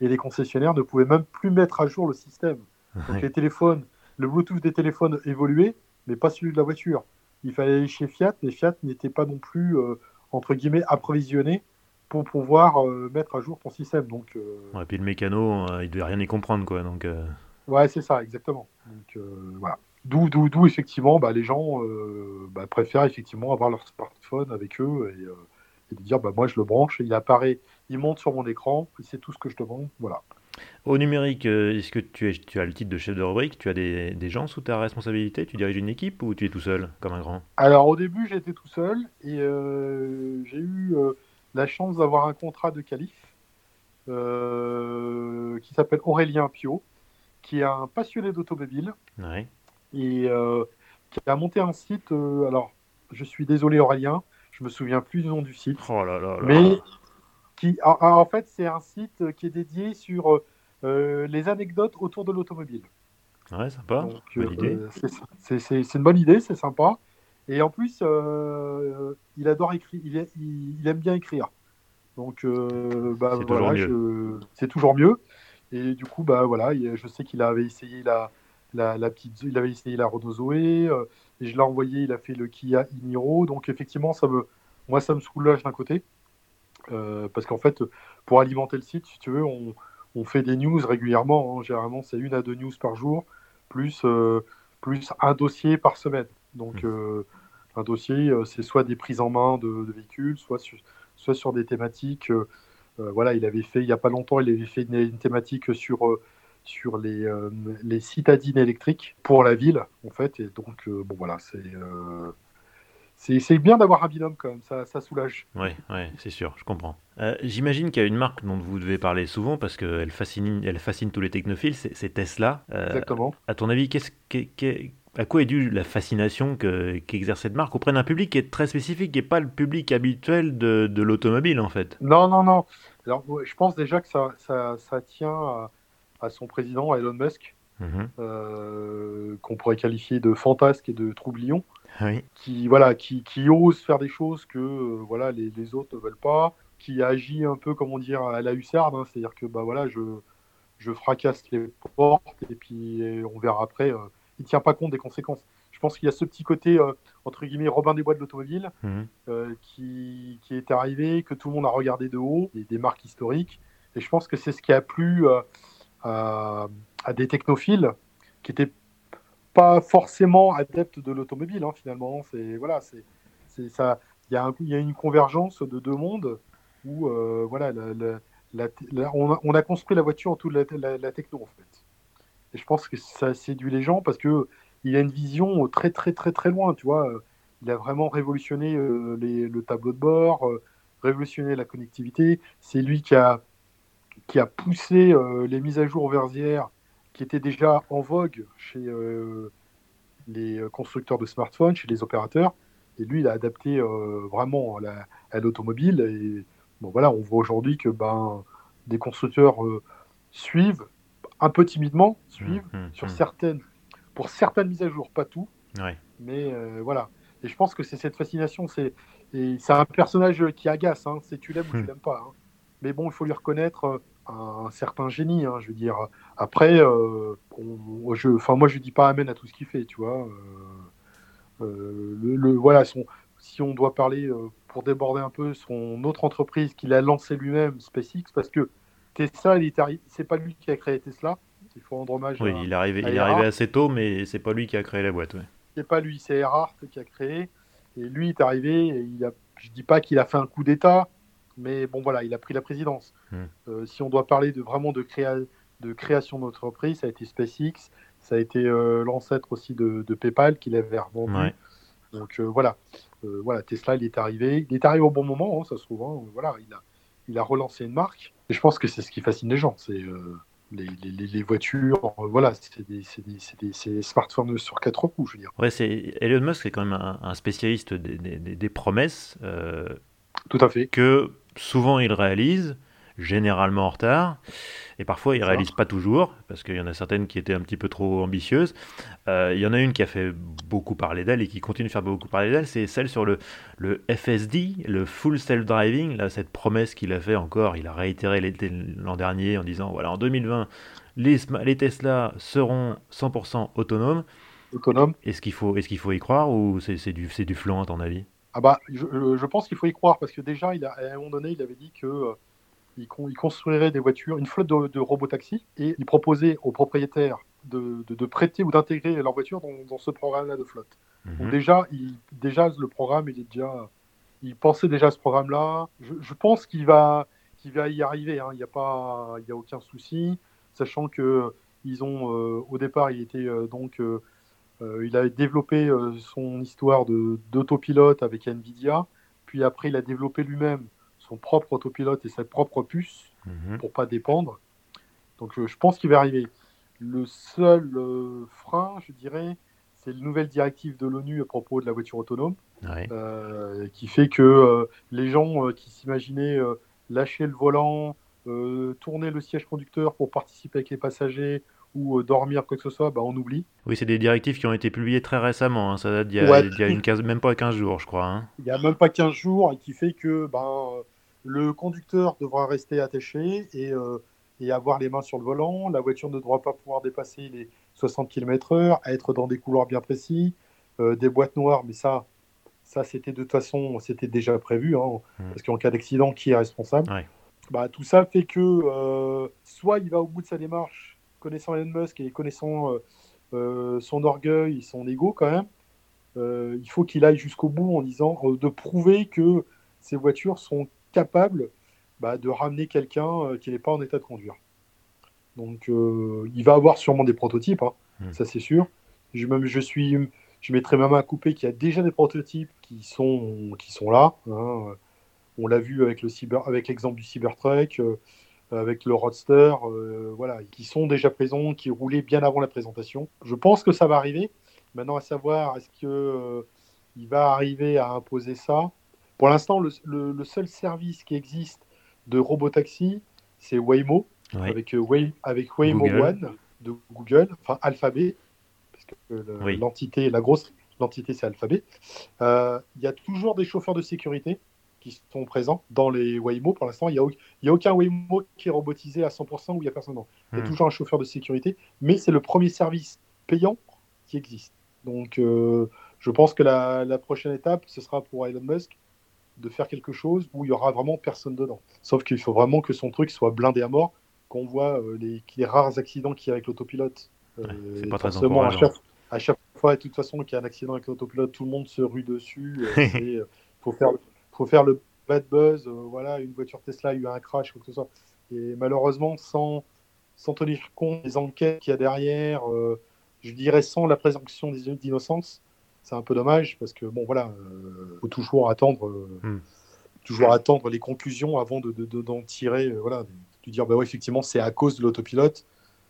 [SPEAKER 2] et les concessionnaires ne pouvaient même plus mettre à jour le système. Donc les téléphones, le Bluetooth des téléphones évoluait, mais pas celui de la voiture. Il fallait aller chez Fiat, mais Fiat n'était pas non plus, euh, entre guillemets, approvisionné pour pouvoir euh, mettre à jour ton système. Donc,
[SPEAKER 1] ouais, puis le mécano, il devait rien y comprendre, quoi. Donc,
[SPEAKER 2] Ouais, c'est ça, exactement. Donc, voilà. D'où, d'où, d'où effectivement, bah, les gens bah, préfèrent effectivement avoir leur smartphone avec eux et, et de dire bah, moi je le branche, il apparaît, il monte sur mon écran, c'est tout ce que je demande. Voilà.
[SPEAKER 1] Au numérique, euh, est-ce que tu, es, tu, as le titre de chef de rubrique? Tu as des, des, gens sous ta responsabilité? Tu diriges une équipe ou tu es tout seul, comme un grand?
[SPEAKER 2] Alors au début, j'étais tout seul et euh, j'ai eu euh, la chance d'avoir un contrat de qualif qui s'appelle Aurélien Pio, qui est un passionné d'automobile
[SPEAKER 1] ouais.
[SPEAKER 2] et qui a monté un site. alors, je suis désolé Aurélien, je me souviens plus du nom du site.
[SPEAKER 1] Oh là là
[SPEAKER 2] Mais qui, en, fait, c'est un site qui est dédié sur euh, les anecdotes autour de l'automobile.
[SPEAKER 1] Ouais, sympa.
[SPEAKER 2] Euh, c'est une bonne idée, c'est sympa. Et en plus, euh, il adore écrire, il, il, aime bien écrire. Donc, bah, c'est voilà, toujours, toujours, mieux. Et du coup, bah voilà, je sais qu'il avait essayé la, la, la, petite, il avait essayé la Renault Zoé et je l'ai envoyé, il a fait le Kia Iniro. Donc effectivement, ça me, moi, ça me soulage d'un côté. Euh, parce qu'en fait, pour alimenter le site, si tu veux, on, on fait des news régulièrement. Hein. Généralement, c'est une à deux news par jour, plus, euh, plus un dossier par semaine. Donc, mmh. euh, un dossier, c'est soit des prises en main de, de véhicules, soit sur, soit sur des thématiques. voilà, il avait fait, il n'y a pas longtemps, il avait fait une, une thématique sur sur les, euh, les citadines électriques pour la ville, en fait. Et donc, euh, bon, voilà, euh, c'est. c'est bien d'avoir un binôme quand même, ça, ça soulage.
[SPEAKER 1] Oui, ouais, c'est sûr, je comprends. J'imagine qu'il y a une marque dont vous devez parler souvent parce qu'elle fascine, elle fascine tous les technophiles, c'est Tesla.
[SPEAKER 2] Exactement.
[SPEAKER 1] À ton avis, qu'est-ce, à quoi est due la fascination qu'exerce cette marque auprès d'un public qui est très spécifique et pas le public habituel de, de l'automobile en fait
[SPEAKER 2] Non, non, non. Alors, je pense déjà que ça, ça, ça tient à à son président, Elon Musk, mhm. euh, qu'on pourrait qualifier de fantasque et de troublion, qui, voilà, qui, qui, ose faire des choses que euh, voilà, les, les, autres ne veulent pas, qui agit un peu, comment dire, à la hussarde, hein, c'est-à-dire que bah, voilà, je, je fracasse les portes et puis on verra après. Euh, il ne tient pas compte des conséquences. Je pense qu'il y a ce petit côté, entre guillemets, Robin des Bois de l'automobile, mhm. qui, qui, est arrivé, que tout le monde a regardé de haut, des, des marques historiques. Et je pense que c'est ce qui a plu à, des technophiles qui n'étaient pas forcément adeptes de l'automobile, hein, finalement. C'est voilà, c'est ça. Il y, y, a une convergence de deux mondes où euh, voilà, la, on, a, construit la voiture en tout la, la, techno en fait. Et je pense que ça séduit les gens parce que il a une vision très très très très loin, tu vois. Il a vraiment révolutionné euh, le tableau de bord, euh, révolutionné la connectivité. C'est lui qui a qui a poussé euh, les mises à jour verzières qui étaient déjà en vogue chez euh, les constructeurs de smartphones, chez les opérateurs. Et lui, il a adapté euh, vraiment à l'automobile. Et bon, voilà, on voit aujourd'hui que ben, des constructeurs suivent, un peu timidement, suivent mmh, mmh, sur mmh. certaines, pour certaines mises à jour, pas tout. Mais voilà. Et je pense que c'est cette fascination. C'est un personnage qui agace. Hein, c'est tu l'aimes ou tu l'aimes pas. Hein. Mais bon, il faut lui reconnaître un certain génie, hein, je veux dire. Après, euh, je, enfin, moi, je dis pas amène à tout ce qu'il fait, tu vois. Euh, euh, le, voilà, son, si on doit parler, pour déborder un peu, son autre entreprise qu'il a lancée lui-même, SpaceX, parce que Tesla, c'est pas lui qui a créé Tesla. Il faut rendre hommage.
[SPEAKER 1] Oui, il est arrivé, il est arrivé assez tôt, mais c'est pas lui qui a créé la boîte. Ouais.
[SPEAKER 2] C'est pas lui, c'est Erhardt qui a créé. Et lui est arrivé, et il a, je dis pas qu'il a fait un coup d'État, mais bon, voilà, il a pris la présidence. Hmm. Euh, si on doit parler de vraiment de, créa de création d'entreprise, ça a été SpaceX, ça a été euh, l'ancêtre aussi de, PayPal qu'il avait revendu. Donc euh, voilà, voilà, Tesla, il est arrivé. Il est arrivé au bon moment, hein, ça se trouve. Hein. voilà, il a, il a relancé une marque. Et je pense que c'est ce qui fascine les gens. C'est les, les, les, voitures, voilà, c'est des, des, des, smartphones sur quatre roues, je veux dire.
[SPEAKER 1] Ouais, c'est Elon Musk est quand même un, spécialiste des, des promesses.
[SPEAKER 2] Tout à fait.
[SPEAKER 1] Que souvent il réalise, généralement en retard. Et parfois, ils ne réalisent pas toujours, parce qu'il y en a certaines qui étaient un petit peu trop ambitieuses. Euh, il y en a une qui a fait beaucoup parler d'elle et qui continue de faire beaucoup parler d'elle, c'est celle sur le, le FSD, le Full Self Driving, là, cette promesse qu'il a fait encore, il a réitéré l'an dernier en disant, voilà, en 2020, les, les Tesla seront 100% autonomes.
[SPEAKER 2] Autonome.
[SPEAKER 1] Est-ce qu'il faut, est-ce qu'il faut y croire ou c'est du, du flan à ton avis?
[SPEAKER 2] Ah bah, je, je- je pense qu'il faut y croire parce que déjà, il a, à un moment donné, il avait dit que euh, il, con- il construirait des voitures, une flotte de, de robotaxis, et il proposait aux propriétaires de, de- de prêter ou d'intégrer leur voiture dans, dans ce programme-là de flotte. Donc
[SPEAKER 1] Mhm.
[SPEAKER 2] déjà, il, déjà le programme, il est déjà, il pensait déjà à ce programme-là. Je, je pense qu'il va, qu'il va y arriver. hein. Il n'y a pas, il y a aucun souci, sachant que ils ont, euh, au départ, il était euh, donc, euh, euh, il a développé euh, son histoire de d'autopilote avec Nvidia, puis après, il a développé lui-même son propre autopilote et sa propre puce
[SPEAKER 1] Mhm.
[SPEAKER 2] pour pas dépendre. Donc euh, je pense qu'il va arriver. Le seul euh, frein, je dirais, c'est une nouvelle directive de l'ONU à propos de la voiture autonome,
[SPEAKER 1] Ouais.
[SPEAKER 2] euh, qui fait que euh, les gens euh, qui s'imaginaient lâcher le volant, tourner le siège conducteur pour participer avec les passagers ou dormir quoi que ce soit, bah, on oublie.
[SPEAKER 1] Oui, c'est des directives qui ont été publiées très récemment. hein. Ça date d'il y a,
[SPEAKER 2] Ouais.
[SPEAKER 1] il y a une même pas 15 jours, je crois. hein.
[SPEAKER 2] Il n'y a même pas 15 jours et qui fait que ben, le conducteur devra rester attaché et, euh, et avoir les mains sur le volant. La voiture ne devra pas pouvoir dépasser les 60 km/h, être dans des couloirs bien précis, euh, des boîtes noires, mais ça, ça c'était de toute façon, c'était déjà prévu, hein,
[SPEAKER 1] Mm.
[SPEAKER 2] parce qu'en cas d'accident, qui est responsable?
[SPEAKER 1] Ouais.
[SPEAKER 2] bah, Tout ça fait que euh, soit il va au bout de sa démarche, connaissant Elon Musk et connaissant euh, son orgueil, son ego quand même, euh, il faut qu'il aille jusqu'au bout en disant euh, de prouver que ces voitures sont capables bah, de ramener quelqu'un euh, qui n'est pas en état de conduire. Donc euh, il va avoir sûrement des prototypes, hein,
[SPEAKER 1] Mm.
[SPEAKER 2] ça c'est sûr. Je, même, je, suis, je mettrai ma main à couper qu'il y a déjà des prototypes qui sont, qui sont là. hein. On l'a vu avec le cyber, avec l'exemple du Cybertruck, euh, avec le Roadster, euh, voilà, qui sont déjà présents, qui roulaient bien avant la présentation. Je pense que ça va arriver. Maintenant, à savoir, est-ce que il va arriver à imposer ça? Pour l'instant, le, le- le seul service qui existe de robotaxi, c'est Waymo,
[SPEAKER 1] Ouais.
[SPEAKER 2] avec, euh, Way- avec Waymo
[SPEAKER 1] Google.
[SPEAKER 2] One de Google, enfin Alphabet, parce que le-
[SPEAKER 1] Oui.
[SPEAKER 2] l'entité, la grosse l'entité, c'est Alphabet. Euh, Il y a toujours des chauffeurs de sécurité qui sont présents dans les Waymo. Pour l'instant, il n'y a, y a aucun Waymo qui est robotisé à 100% où il n'y a personne. Il y a
[SPEAKER 1] Hmm.
[SPEAKER 2] toujours un chauffeur de sécurité, mais c'est le premier service payant qui existe. Donc, euh, je pense que la, la prochaine étape, ce sera pour Elon Musk de faire quelque chose où il y aura vraiment personne dedans. Sauf qu'il faut vraiment que son truc soit blindé à mort, qu'on voit euh, les, les rares accidents qu'il y a avec l'autopilote. Euh,
[SPEAKER 1] c'est pas très
[SPEAKER 2] à chaque, à chaque fois, de toute façon, qu'il y a un accident avec l'autopilote, tout le monde se rue dessus. Il faut, faire, faut faire le bad buzz. euh, voilà, une voiture Tesla a eu un crash, quoi que ce soit. Et malheureusement, sans, sans tenir compte des enquêtes qu'il y a derrière, euh, je dirais sans la présomption d'in- d'innocence, c'est un peu dommage parce que bon voilà, euh, faut toujours attendre, euh,
[SPEAKER 1] Hmm.
[SPEAKER 2] toujours attendre les conclusions avant de de- de- d'en tirer, euh, voilà, de, dire bah ouais effectivement c'est à cause de l'autopilote,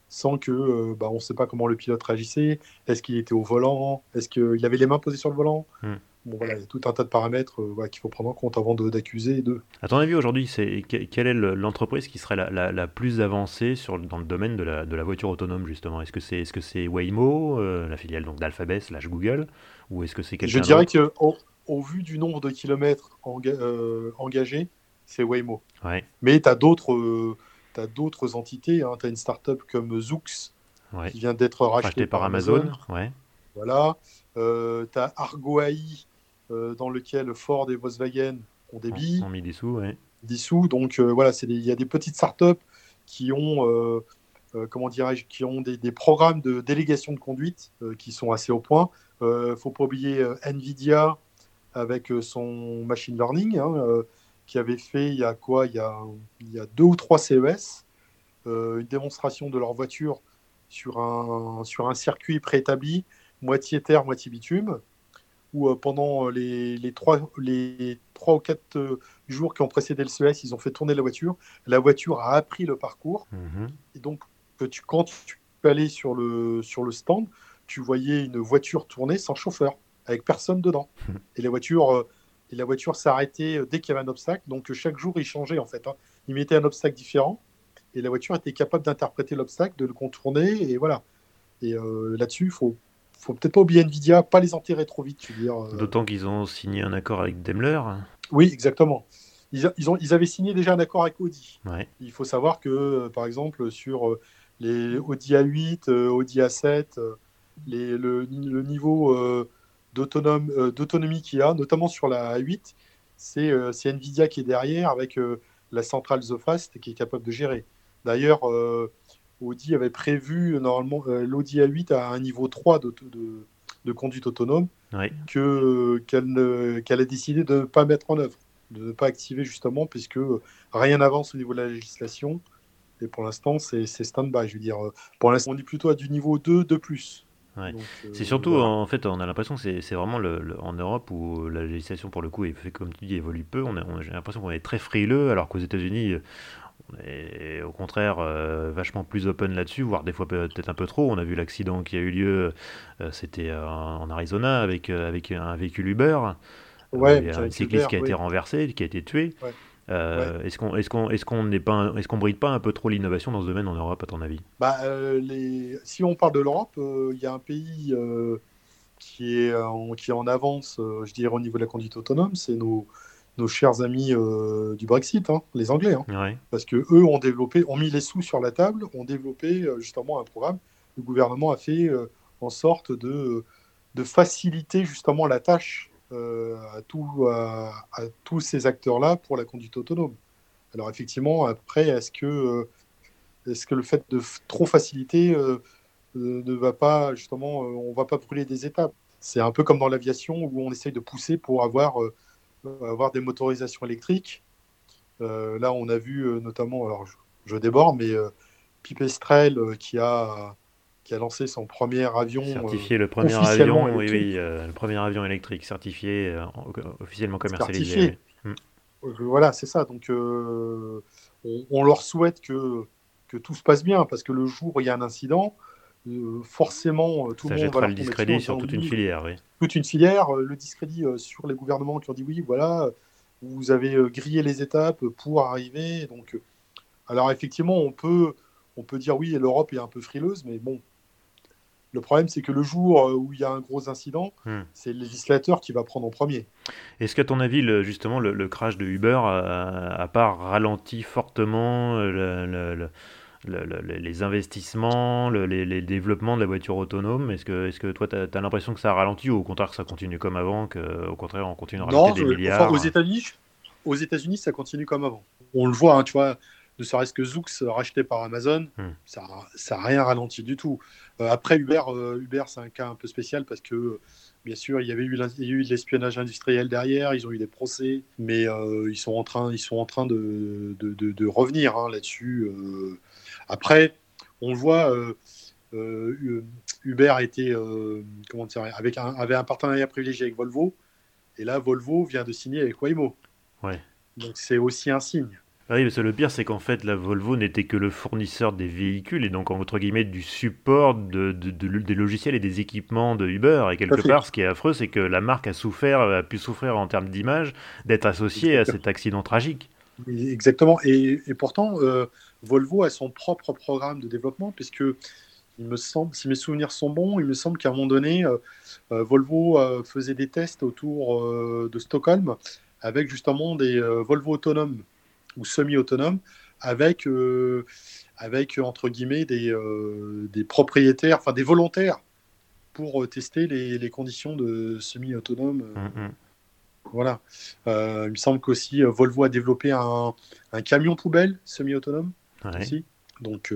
[SPEAKER 2] sans que bah on sait pas comment le pilote réagissait, est-ce qu'il était au volant, est-ce qu'il avait les mains posées sur le volant,
[SPEAKER 1] Hmm.
[SPEAKER 2] bon voilà, il y a tout un tas de paramètres voilà, qu'il faut prendre en compte avant d'accuser de.
[SPEAKER 1] À ton avis, aujourd'hui, c'est que- quelle est le- l'entreprise qui serait la, la- la plus avancée sur, dans le domaine de la, de la voiture autonome, justement? Est-ce que c'est est -ce c'est Waymo, la filiale donc d'Alphabet slash Google, ou est-ce que c'est
[SPEAKER 2] Je dirais que au, au vu du nombre de kilomètres enga- euh, engagés, c'est Waymo.
[SPEAKER 1] Ouais,
[SPEAKER 2] Mais tu as d'autres euh, d'autres entités. Hein. Tu as une startup comme Zoox
[SPEAKER 1] ouais.
[SPEAKER 2] qui vient d'être rachetée
[SPEAKER 1] Racheté par Amazon, ouais.
[SPEAKER 2] Voilà. Euh, tu as Argo AI dans lequel Ford et Volkswagen ont des billes,
[SPEAKER 1] ont mis des sous, ouais.
[SPEAKER 2] Donc voilà, il y a des petites startups qui ont, euh, comment dirais-je, qui ont des, des programmes de délégation de conduite euh, qui sont assez au point. Euh, faut pas oublier euh, Nvidia avec euh, son machine learning hein, qui avait fait il y a quoi? Il y a, il y a deux ou trois CES une démonstration de leur voiture sur un, sur un circuit préétabli, moitié terre, moitié bitume, où pendant les, les, trois, les trois ou quatre jours qui ont précédé le CES, ils ont fait tourner la voiture. La voiture a appris le parcours.
[SPEAKER 1] Mhm.
[SPEAKER 2] Et donc, tu, quand tu allais sur le, sur le stand, tu voyais une voiture tourner sans chauffeur, avec personne dedans. Et la voiture, euh, et la voiture s'arrêtait dès qu'il y avait un obstacle. Donc chaque jour, il changeait en fait. Hein. Il mettait un obstacle différent et la voiture était capable d'interpréter l'obstacle, de le contourner et voilà. Et là-dessus, il faut faut peut-être pas oublier Nvidia, pas les enterrer trop vite, tu veux dire.
[SPEAKER 1] D'autant qu'ils ont signé un accord avec Daimler.
[SPEAKER 2] Oui, exactement. Ils, ont, ils avaient signé déjà un accord avec Audi. Il faut savoir que, par exemple, sur les Audi A8, Audi A7, les, le, niveau euh, d'autonomie qu'il y a, notamment sur la A8, c'est Nvidia qui est derrière avec la centrale The Fast qui est capable de gérer. D'ailleurs, Audi avait prévu normalement l'Audi A8 à un niveau 3 de, de, conduite autonome que qu'elle a décidé de ne pas mettre en œuvre, de ne pas activer justement puisque rien n'avance au niveau de la législation. Et pour l'instant, c'est stand-by. Je veux dire, pour l'instant, on est plutôt à du niveau 2, 2 plus.
[SPEAKER 1] Euh, c'est surtout, en fait, on a l'impression que c'est vraiment le, en Europe où la législation, pour le coup, fait, comme tu dis, évolue peu. On, J'ai l'impression qu'on est très frileux, alors qu'aux États-Unis, on est au contraire euh, vachement plus open là-dessus, voire des fois peut-être un peu trop. On a vu l'accident qui a eu lieu, euh, c'était en Arizona avec, avec un véhicule Uber.
[SPEAKER 2] Ouais,
[SPEAKER 1] il y a un cycliste qui a été renversé, qui a été tué. Euh, est-ce qu'on est-ce qu'on est-ce qu'on n'est pas est-ce qu'on bride pas un peu trop l'innovation dans ce domaine en Europe à ton avis?
[SPEAKER 2] Bah, euh, les... si on parle de l'Europe, euh, il y a un pays qui est en, qui est en avance, je dirais au niveau de la conduite autonome, c'est nos nos chers amis du Brexit, hein, les Anglais, hein. parce que eux ont développé, ont mis les sous sur la table, ont développé justement un programme. Le gouvernement a fait en sorte de de faciliter justement la tâche euh, à, tout, à, tous ces acteurs-là pour la conduite autonome. Alors effectivement, après, est-ce que, euh, est que le fait de trop faciliter euh, ne va pas, justement, on va pas brûler des étapes? C'est un peu comme dans l'aviation où on essaye de pousser pour avoir, avoir des motorisations électriques. là, on a vu notamment, alors je, déborde, mais Pipistrel qui a qui a lancé son premier avion.
[SPEAKER 1] Euh, certifié le premier avion, oui, oui, euh, le premier avion électrique certifié, euh, officiellement commercialisé.
[SPEAKER 2] Hmm. Voilà, c'est ça. Donc, on, leur souhaite que, que tout se passe bien, parce que le jour où il y a un incident, forcément, tout
[SPEAKER 1] le
[SPEAKER 2] monde
[SPEAKER 1] va le discrédit sur toute une filière, oui.
[SPEAKER 2] Toute une filière, le discrédit sur les gouvernements qui ont dit oui, voilà, vous avez grillé les étapes pour arriver. Donc, alors effectivement, on peut, on peut dire oui, l'Europe est un peu frileuse, mais bon, le problème, c'est que le jour euh, où il y a un gros incident, hmm. c'est le législateur qui va prendre en premier.
[SPEAKER 1] Est-ce qu'à ton avis, justement, le, crash de Uber a, pas ralenti fortement euh, les investissements, les, développements de la voiture autonome? Est-ce que, est que toi, tu as, l'impression que ça a ralenti ou au contraire que ça continue comme avant, qu'au contraire, on continue à rajouter des milliards
[SPEAKER 2] aux États-Unis, aux États-Unis, ça continue comme avant. On le voit, hein, tu vois, ne serait-ce que Zoox racheté par Amazon, hmm. ça n'a rien ralenti du tout. Euh, après, Uber, euh, Uber c'est un cas un peu spécial parce que, bien sûr, il y avait eu, eu de l'espionnage industriel derrière, ils ont eu des procès, mais euh, ils sont en train, ils sont en train de, de, revenir hein, là-dessus. Après, on le voit, Uber a été, comment dire, avec un, avait un partenariat privilégié avec Volvo, et là, Volvo vient de signer avec Waymo.
[SPEAKER 1] Ouais.
[SPEAKER 2] Donc c'est aussi un signe.
[SPEAKER 1] Ah oui, parce que le pire, c'est qu'en fait, la Volvo n'était que le fournisseur des véhicules et donc, entre guillemets, du support de, des logiciels et des équipements de Uber. Et quelque part, ce qui est affreux, c'est que la marque a souffert, a pu souffrir en termes d'image d'être associée à cet accident tragique.
[SPEAKER 2] Exactement. Et, pourtant, euh, Volvo a son propre programme de développement, puisque il me semble, si mes souvenirs sont bons, il me semble qu'à un moment donné, euh, euh, Volvo faisait des tests autour de Stockholm avec justement des Volvo autonomes ou semi-autonome avec, euh, avec entre guillemets des, euh, des, propriétaires, enfin des volontaires pour euh, tester les, les conditions de semi-autonome. Mm, mm. Voilà. il me semble qu'aussi Volvo a développé un, un camion poubelle semi-autonome aussi. Donc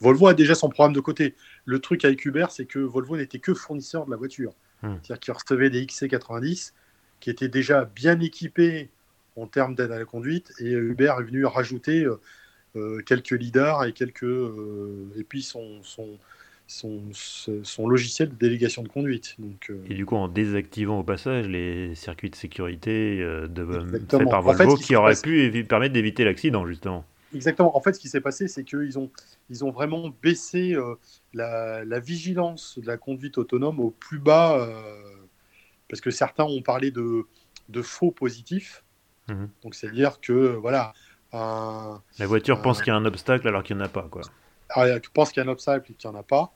[SPEAKER 2] Volvo a déjà son programme de côté. Le truc avec Uber, c'est que Volvo n'était que fournisseur de la voiture. Mm. C'est-à-dire qu'il recevait des XC90 qui étaient déjà bien équipés en termes d'aide à la conduite. Et Uber est venu rajouter euh, euh, quelques lidars et quelques euh, et puis son, son son, son, logiciel de délégation de conduite. Donc,
[SPEAKER 1] Et du coup, en désactivant au passage les circuits de sécurité de, faits par Volvo qui auraient pu permettre d'éviter l'accident, justement.
[SPEAKER 2] Exactement. En fait, ce qui s'est passé, c'est qu'ils ont, ils ont vraiment baissé la, la, vigilance de la conduite autonome au plus bas, parce que certains ont parlé de, de faux positifs.
[SPEAKER 1] Mhm.
[SPEAKER 2] Donc c'est-à-dire que voilà, un,
[SPEAKER 1] La voiture pense qu'il y a un obstacle alors qu'il n'y en a pas, quoi.
[SPEAKER 2] alors, tu penses qu'il y a un obstacle et qu'il n'y en a pas,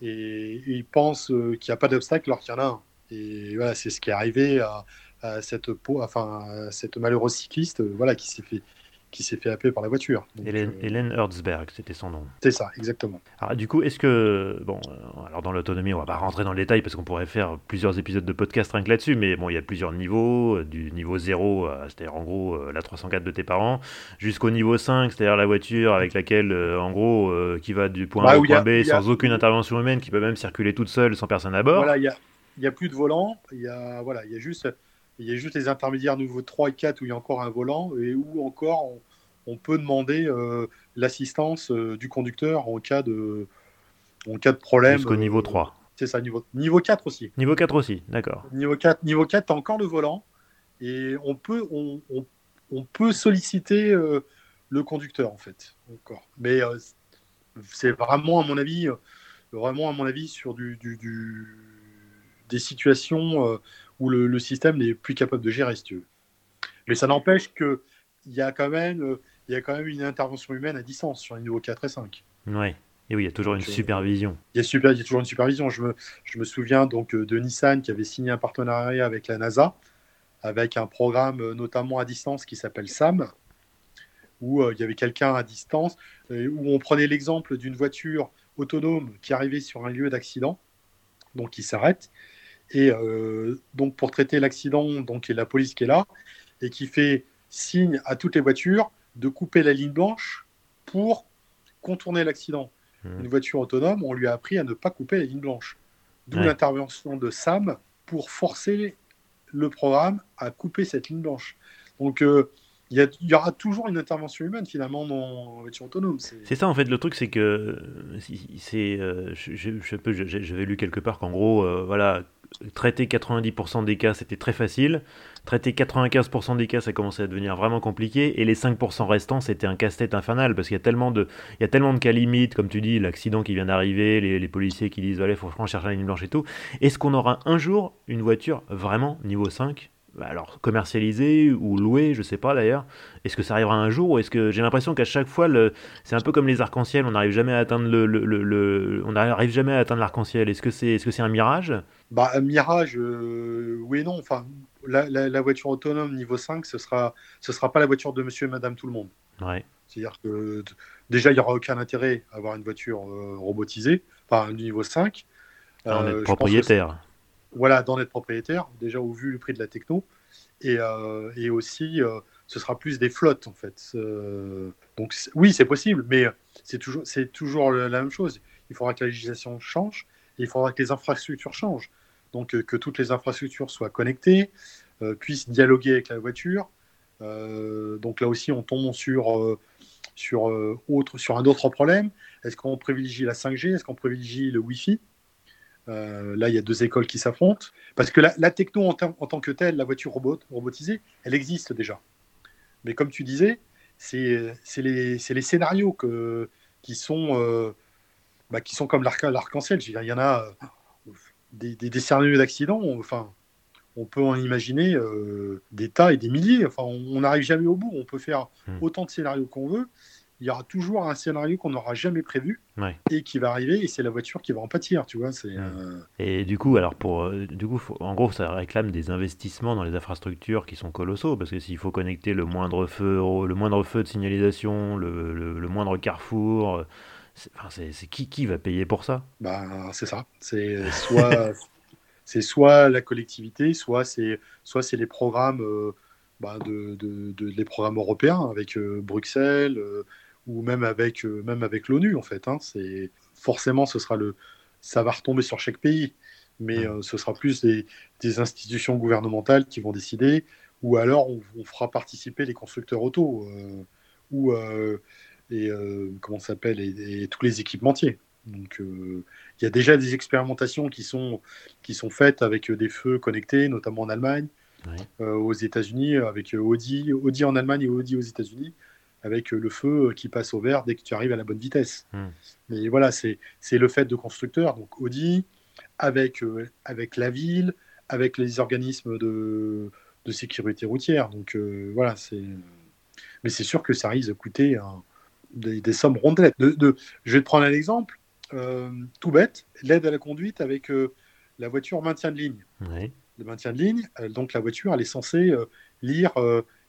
[SPEAKER 2] et, et il pense euh, qu'il n'y a pas d'obstacle alors qu'il y en a un. Et voilà, c'est ce qui est arrivé à, à cette, peau, enfin, à cette malheureuse cycliste, euh, voilà, qui s'est fait, qui s'est fait happer par la voiture. Donc,
[SPEAKER 1] Hélène,
[SPEAKER 2] euh,
[SPEAKER 1] Hélène Herzberg, c'était son nom.
[SPEAKER 2] c'est ça, exactement.
[SPEAKER 1] Alors, du coup, est-ce que. Bon, euh, alors dans l'autonomie, on va pas rentrer dans le détail parce qu'on pourrait faire plusieurs épisodes de podcast rien que là-dessus, mais bon, il y a plusieurs niveaux, euh, du niveau 0, euh, c'est-à-dire en gros la 304 de tes parents, jusqu'au niveau 5, c'est-à-dire la voiture avec laquelle, en gros, qui va du point
[SPEAKER 2] Bah,
[SPEAKER 1] A au
[SPEAKER 2] où il y a-
[SPEAKER 1] point B
[SPEAKER 2] a-
[SPEAKER 1] sans aucune intervention humaine, qui peut même circuler toute seule sans personne à bord.
[SPEAKER 2] Voilà, il y a, il y a plus de volant, il y a, voilà, il y a juste, il y a juste les intermédiaires niveau 3 et 4 où il y a encore un volant et où encore on, on peut demander euh, l'assistance euh, du conducteur en cas de, en cas de problème.
[SPEAKER 1] Jusqu'au niveau
[SPEAKER 2] euh,
[SPEAKER 1] 3.
[SPEAKER 2] C'est ça, niveau, niveau 4 aussi.
[SPEAKER 1] Niveau 4 aussi, d'accord.
[SPEAKER 2] Niveau 4, niveau 4 tu as encore le volant et on peut, on, on- on peut solliciter euh, le conducteur en fait. Encore. Mais euh, c'est vraiment, à mon avis, euh, vraiment, à mon avis, sur du, du- du- des situations euh, où le, le système n'est plus capable de gérer, si tu veux. Mais ça n'empêche qu'il y, a quand même, euh, y a quand même une intervention humaine à distance sur les niveaux 4 et 5.
[SPEAKER 1] Ouais. Et oui, il y a toujours une
[SPEAKER 2] Donc,
[SPEAKER 1] supervision.
[SPEAKER 2] Il y, a super, il y a toujours une supervision. Je me, je me souviens donc euh, de Nissan qui avait signé un partenariat avec la NASA, avec un programme euh, notamment à distance qui s'appelle SAM, où euh, il y avait quelqu'un à distance, euh, où on prenait l'exemple d'une voiture autonome qui arrivait sur un lieu d'accident, donc qui s'arrête. Et euh, donc pour traiter l'accident, donc il y a la police qui est là et qui fait signe à toutes les voitures de couper la ligne blanche pour contourner l'accident
[SPEAKER 1] Mhm.
[SPEAKER 2] une voiture autonome, on lui a appris à ne pas couper la ligne blanche. D'où
[SPEAKER 1] Ouais.
[SPEAKER 2] l'intervention de Sam pour forcer le programme à couper cette ligne blanche. Donc, euh, il y, aura toujours une intervention humaine finalement dans voiture autonome. C'est-
[SPEAKER 1] ça en fait le truc c'est que c'est euh, j'avais lu quelque part qu'en gros euh, voilà traiter 90% des cas c'était très facile traiter 95% des cas ça commençait à devenir vraiment compliqué et les 5% restants c'était un casse-tête infernal parce qu'il y a tellement de il y a tellement de cas limites comme tu dis l'accident qui vient d'arriver les, les policiers qui disent allez faut franchement chercher la ligne blanche et tout est-ce qu'on aura un jour une voiture vraiment niveau 5 Bah alors commercialisée ou louée je sais pas d'ailleurs est-ce que ça arrivera un jour ou est-ce que j'ai l'impression qu'à chaque fois le c'est un peu comme les arcs-en-ciel, on n'arrive jamais à atteindre le, le- le- le- on n'arrive jamais à atteindre l'arc-en-ciel. Est-ce que c'est est-ce que c'est un mirage?
[SPEAKER 2] Bah, un Mirage, euh, oui et non. Enfin, la, la- la voiture autonome niveau 5, ce sera, ce sera pas la voiture de monsieur et madame tout le monde.
[SPEAKER 1] Ouais.
[SPEAKER 2] C'est-à-dire que déjà, il n'y aura aucun intérêt à avoir une voiture euh, robotisée, enfin du niveau 5.
[SPEAKER 1] Ah, on
[SPEAKER 2] Euh,
[SPEAKER 1] est propriétaire.
[SPEAKER 2] Voilà, d'en être propriétaire, déjà au vu le prix de la techno. Et, euh, et aussi, euh, ce sera plus des flottes, en fait. Donc, oui, c'est possible, mais c'est toujours, c'est toujours la même chose. Il faudra que la législation change et il faudra que les infrastructures changent. Donc, euh, que toutes les infrastructures soient connectées, puissent dialoguer avec la voiture. Donc, là aussi, on tombe sur, sur, autre, sur un autre problème. Est-ce qu'on privilégie la 5G Est-ce qu'on privilégie le Wi-Fi? Euh, là, il y a deux écoles qui s'affrontent. Parce que la, la techno en, tant- en tant que telle, la voiture robot, robotisée, elle existe déjà. Mais comme tu disais, c'est les, scénarios que, qui, sont, euh, bah, qui sont comme l'arc- l'arc-en-ciel. Il y en a euh, des, des, des scénarios d'accidents. on- Enfin, on peut en imaginer des tas et des milliers. Enfin, on n'arrive jamais au bout. On peut faire
[SPEAKER 1] Hmm.
[SPEAKER 2] autant de scénarios qu'on veut. Il y aura toujours un scénario qu'on n'aura jamais prévu
[SPEAKER 1] Ouais.
[SPEAKER 2] et qui va arriver. Et c'est la voiture qui va en pâtir. Tu vois, c'est. Euh,
[SPEAKER 1] Et du coup, alors pour, euh, du coup, faut- en gros, ça réclame des investissements dans les infrastructures qui sont colossaux parce que s'il faut connecter le moindre feu, le moindre feu de signalisation, le, le- le moindre carrefour, euh, c'est, enfin, c'est- c'est qui qui va payer pour ça?
[SPEAKER 2] Ben, c'est ça. C'est soit, c'est soit la collectivité, soit c'est, soit c'est les programmes, euh, ben, de, de- de- les programmes européens avec euh, Bruxelles euh, ou même avec, euh, même avec l'ONU en fait. hein. C'est forcément, ce sera le, ça va retomber sur chaque pays, mais euh, ce sera plus des, des institutions gouvernementales qui vont décider, ou alors on, on fera participer les constructeurs auto euh, ou euh, et comment s'appelle et, et tous les équipementiers. Donc il y a déjà des expérimentations qui sont, qui sont faites avec des feux connectés, notamment en Allemagne, aux États-Unis, avec Audi, Audi en Allemagne et Audi aux États-Unis, avec euh, le feu qui passe au vert dès que tu arrives à la bonne vitesse.
[SPEAKER 1] Hmm.
[SPEAKER 2] Mais voilà, c'est c'est le fait de constructeurs, donc Audi, avec, euh, avec la ville, avec les organismes de, de sécurité routière. Donc voilà, c'est. Mais c'est sûr que ça risque de coûter des, sommes rondelettes. De, je vais te prendre un exemple, tout bête, l'aide à la conduite avec la voiture maintien de ligne. Le maintien de ligne, donc la voiture, elle est censée lire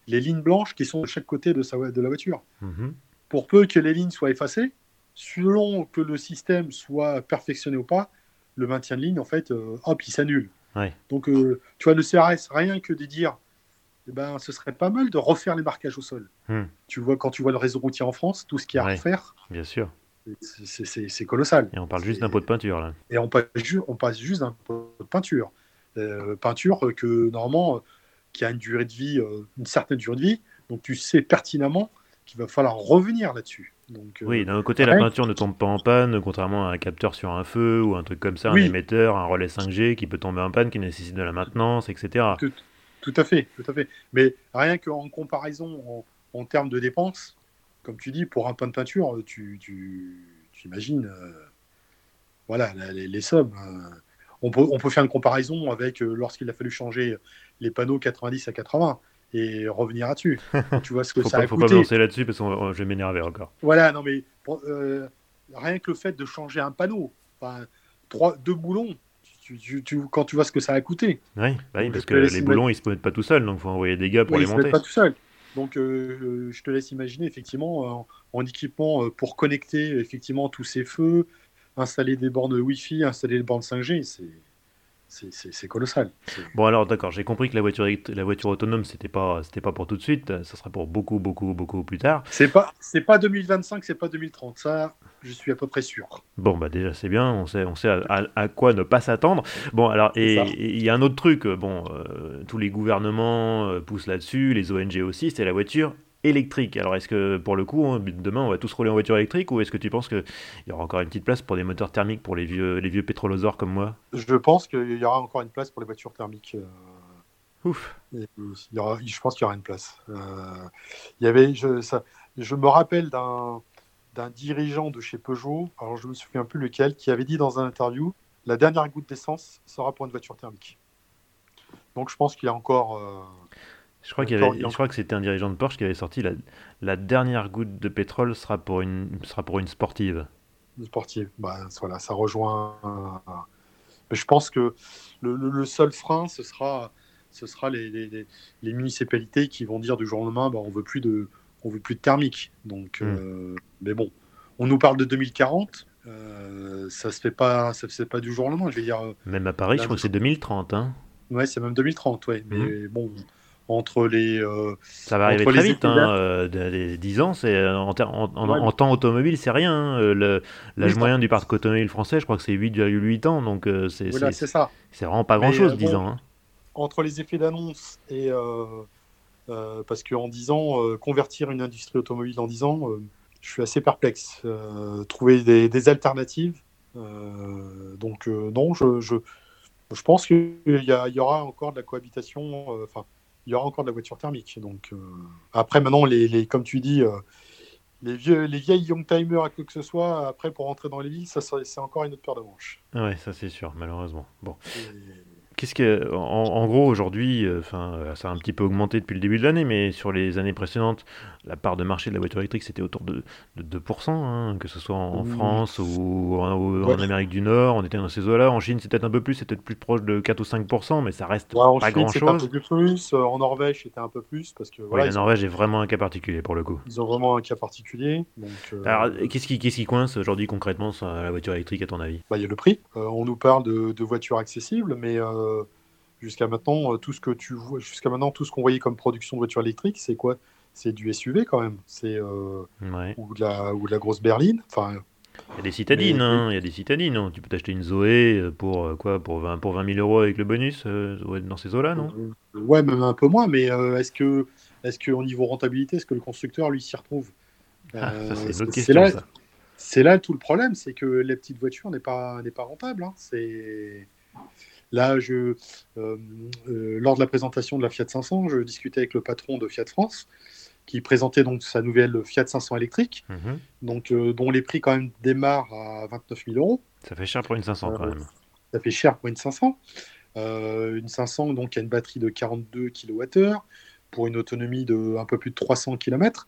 [SPEAKER 2] les lignes blanches qui sont de chaque côté de, sa, de la voiture. Mhm. Pour peu que les lignes soient effacées, selon que le système soit perfectionné ou pas, le maintien de ligne, en fait, euh, hop, il s'annule. Donc, euh, tu vois, le CRS, rien que de dire, eh ben, ce serait pas mal de refaire les marquages au sol. Hmm. Tu vois, quand tu vois le réseau routier en France, tout ce qu'il y a à refaire,
[SPEAKER 1] bien sûr,
[SPEAKER 2] c'est colossal.
[SPEAKER 1] Et on parle juste d'un pot de peinture là.
[SPEAKER 2] Et on passe, on passe juste d'un pot de peinture, euh, peinture que normalement, qui a une durée de vie, une certaine durée de vie, donc tu sais pertinemment qu'il va falloir revenir là-dessus. Donc,
[SPEAKER 1] euh, oui, d'un côté, la peinture ne tombe pas en panne, contrairement à un capteur sur un feu ou un truc comme ça, un émetteur, un relais 5G qui peut tomber en panne, qui nécessite de la maintenance, etc.
[SPEAKER 2] Tout, à fait, tout à fait. Mais rien qu'en comparaison en, termes de dépenses, comme tu dis, pour un pain de peinture, tu, tu, imagines euh, voilà, les, sommes. Euh, on, peut, on peut faire une comparaison avec lorsqu'il a fallu changer les panneaux 90 à 80 et revenir là-dessus. tu vois ce que ça
[SPEAKER 1] a
[SPEAKER 2] faut
[SPEAKER 1] pas me lancer là-dessus parce que je vais m'énerver encore.
[SPEAKER 2] Voilà, non mais euh, rien que le fait de changer un panneau, trois, deux boulons, tu, tu, quand tu vois ce que ça a coûté.
[SPEAKER 1] Oui, bah parce que les boulons, ils se mettent pas tout seuls, donc il faut envoyer des gars pour les monter. Ils se mettent
[SPEAKER 2] pas tout seuls. Donc, euh, je te laisse imaginer, effectivement, en, équipement euh, pour connecter effectivement tous ces feux, installer des bornes Wi-Fi, installer des bornes 5G, c'est c'est colossal.
[SPEAKER 1] Bon alors d'accord, j'ai compris que la voiture, la voiture autonome c'était pas c'était pas pour tout de suite, ça sera pour beaucoup beaucoup beaucoup plus tard.
[SPEAKER 2] C'est pas c'est pas 2025, c'est pas 2030, ça je suis à peu près sûr.
[SPEAKER 1] Bon bah déjà c'est bien, on sait on sait à, quoi ne pas s'attendre. Bon alors et il y a un autre truc, bon euh, tous les gouvernements euh, poussent là-dessus, les ONG aussi, c'est la voiture électrique. Alors est-ce que pour le coup, hein, demain on va tous rouler en voiture électrique ou est-ce que tu penses qu'il y aura encore une petite place pour des moteurs thermiques pour les vieux, les vieux pétrolosaures comme moi?
[SPEAKER 2] Je pense qu'il y aura encore une place pour les voitures thermiques.
[SPEAKER 1] Euh, Ouf.
[SPEAKER 2] il y aura, je pense qu'il y aura une place. Euh, il y avait, je, ça, je me rappelle d'un d'un dirigeant de chez Peugeot, alors je me souviens plus lequel, qui avait dit dans un interview la dernière goutte d'essence sera pour une voiture thermique. Donc je pense qu'il y a encore. Euh,
[SPEAKER 1] je crois, qu'il avait, je crois que c'était un dirigeant de Porsche qui avait sorti la, la, dernière goutte de pétrole sera pour une, sera pour une sportive.
[SPEAKER 2] Une sportive, bah, voilà, ça rejoint. Mais je pense que le, le, seul frein, ce sera, ce sera les, les, les, municipalités qui vont dire du jour au lendemain bah, on veut plus de, on veut plus de thermique. Donc, hmm. euh, mais bon, on nous parle de 2040. Euh, ça se fait pas, ça se fait pas du jour au lendemain. Je vais dire. Euh,
[SPEAKER 1] même à Paris, je crois que c'est 2030. Hein.
[SPEAKER 2] Ouais, c'est même 2030, ouais. Mais hmm. bon, entre les. Euh,
[SPEAKER 1] ça va arriver très vite, hein, euh, 10 ans, c'est euh, en, en, temps automobile, c'est rien. Hein, l'âge moyen du parc automobile français, je crois que c'est 8,8 ans, donc c'est
[SPEAKER 2] voilà, ça.
[SPEAKER 1] C'est vraiment pas grand-chose, 10 ans. Hein.
[SPEAKER 2] Entre les effets d'annonce et. parce qu'en 10 ans, convertir une industrie automobile en 10 ans, je suis assez perplexe. trouver des, alternatives. donc, non, je, je, je pense qu'il y, y, aura encore de la cohabitation. Enfin il y aura encore de la voiture thermique. Donc, euh, Après, maintenant, les, comme tu dis, euh, les, vieux, les vieilles young timers à quoi que ce soit, après, pour rentrer dans les villes, ça, c'est encore une autre paire de manches.
[SPEAKER 1] Ouais, ça c'est sûr, malheureusement. Bon. Qu'est-ce que, en, gros, aujourd'hui, euh, enfin, ça a un petit peu augmenté depuis le début de l'année, mais sur les années précédentes, la part de marché de la voiture électrique, c'était autour de, 2%, hein, que ce soit en, France ou en, Amérique du Nord, on était dans ces eaux-là. En Chine, c'est peut-être un peu plus, c'est peut-être plus proche de 4 ou 5%, mais ça reste pas grand-chose.
[SPEAKER 2] un peu plus. Euh, en Norvège, c'était un peu plus. Parce que,
[SPEAKER 1] voilà, la Norvège est vraiment un cas particulier pour le coup.
[SPEAKER 2] Ils ont vraiment un cas particulier. Donc,
[SPEAKER 1] euh, Alors, qu'est-ce qui, qui, coince aujourd'hui concrètement sur la voiture électrique, à ton avis?
[SPEAKER 2] Bah, Il y a le prix. on nous parle de, de voitures accessibles, mais Jusqu'à maintenant, euh, tout ce que tu vois, jusqu'à maintenant, tout ce qu'on voyait comme production de voitures électriques, c'est quoi? C'est du SUV quand même. C'est euh, ou de la ou de la grosse berline. Enfin.
[SPEAKER 1] Il y a des citadines, hein, il y a des citadines. Hein. Tu peux t'acheter une Zoé euh, pour quoi Pour 20 pour 20 000 euros avec le bonus dans ces eaux-là, non?
[SPEAKER 2] Ouais, même un peu moins. Mais est-ce que est-ce qu'au niveau rentabilité, est-ce que le constructeur lui s'y retrouve?
[SPEAKER 1] Ah, c'est question.
[SPEAKER 2] C'est là, tout le problème, c'est que la petite voiture n'est pas n'est pas rentable. Hein. C'est Là, je, euh, euh, lors de la présentation de la Fiat 500, je discutais avec le patron de Fiat France, qui présentait donc sa nouvelle Fiat 500 électrique, mhm. donc, euh, dont les prix quand même démarrent à 29 000 euros.
[SPEAKER 1] Ça fait cher pour une 500 quand même.
[SPEAKER 2] Ça fait cher pour une 500. une 500 donc qui a une batterie de 42 kWh pour une autonomie de un peu plus de 300 km.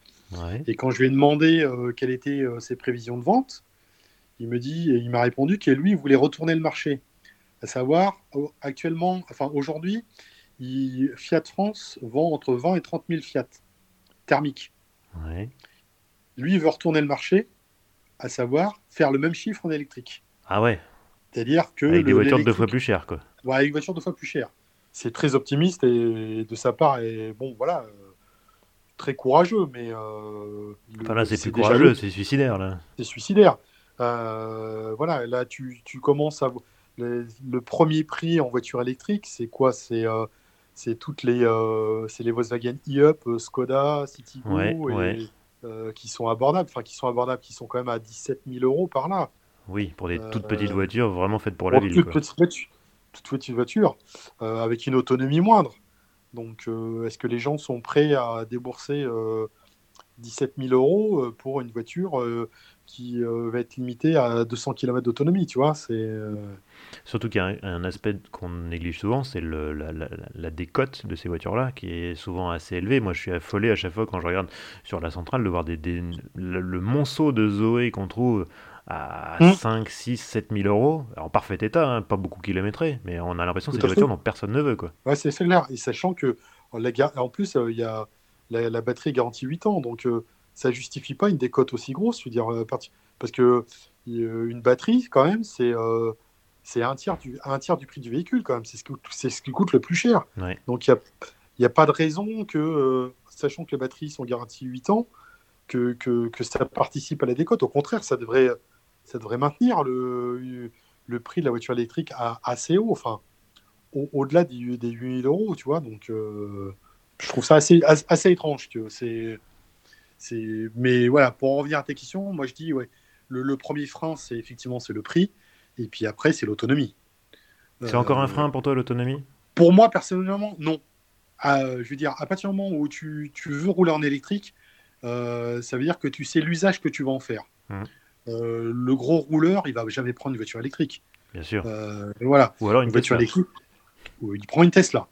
[SPEAKER 2] Et quand je lui ai demandé quelles étaient ses prévisions de vente, il me dit, il m'a répondu que lui, il voulait retourner le marché. À savoir, actuellement, enfin aujourd'hui, Fiat France vend entre 20 et 30 000 Fiat thermiques. Lui, il veut retourner le marché, à savoir faire le même chiffre en électrique.
[SPEAKER 1] Ah ouais.
[SPEAKER 2] C'est-à-dire que.
[SPEAKER 1] Avec des voitures deux fois plus chères, quoi.
[SPEAKER 2] Ouais, avec des voitures deux fois plus chères c'est très optimiste et de sa part, et bon, voilà, euh, très courageux, mais. Euh,
[SPEAKER 1] enfin là, c'est plus courageux, c'est suicidaire, là.
[SPEAKER 2] C'est suicidaire. Euh, voilà, là, tu, tu commences à. Le, le, premier prix en voiture électrique, c'est quoi? C'est c'est toutes les, c'est les Volkswagen e-Up, Skoda, Citigo, et, qui sont abordables, enfin qui sont abordables, qui sont quand même à 17 000 euros par là.
[SPEAKER 1] Oui, pour des toutes petites voitures vraiment faites pour la ville. Quoi
[SPEAKER 2] toute petite voiture, euh, avec une autonomie moindre. Donc, euh, est-ce que les gens sont prêts à débourser 17 euh, 000 euros pour une voiture qui va être limitée à 200 km d'autonomie, tu vois c'est,
[SPEAKER 1] Surtout qu'il y a un, aspect qu'on néglige souvent, c'est la, décote de ces voitures-là, qui est souvent assez élevée. Moi, je suis affolé à chaque fois quand je regarde sur la centrale de voir des, le, monceau de Zoé qu'on trouve à 5, 6, 7 000 euros, en parfait état, hein, pas beaucoup kilométré, mais on a l'impression que c'est des voitures dont personne ne veut. Quoi.
[SPEAKER 2] Ouais, c'est clair. Et sachant que, la, en plus, euh, il y a la, batterie garantie 8 ans, donc euh, ça justifie pas une décote aussi grosse. Je veux dire, euh, parce que une batterie, quand même, c'est c'est un, tiers du, un tiers du prix du véhicule, quand même. C'est ce, qui, ce qui coûte le plus cher. Donc il n'y a, a pas de raison que, sachant que les batteries sont garanties 8 ans, que, que, que, ça participe à la décote. Au contraire, ça devrait ça devrait maintenir le, le prix de la voiture électrique à, assez haut, enfin, au-delà des, des 8000 euros, tu vois. Donc, euh, je trouve ça assez, assez étrange. C'est... Mais voilà, pour en revenir à ta question, moi je dis, ouais, le, premier frein, c'est effectivement c'est le prix, et puis après, c'est l'autonomie.
[SPEAKER 1] C'est encore un euh, frein pour toi, l'autonomie?
[SPEAKER 2] Pour moi, personnellement, non. je veux dire, à partir du moment où tu, tu veux rouler en électrique, euh, ça veut dire que tu sais l'usage que tu vas en faire. Mmh. Euh, le gros rouleur, il va jamais prendre une voiture électrique.
[SPEAKER 1] Bien sûr.
[SPEAKER 2] Euh, voilà.
[SPEAKER 1] Ou alors une, voiture électrique.
[SPEAKER 2] il prend une Tesla.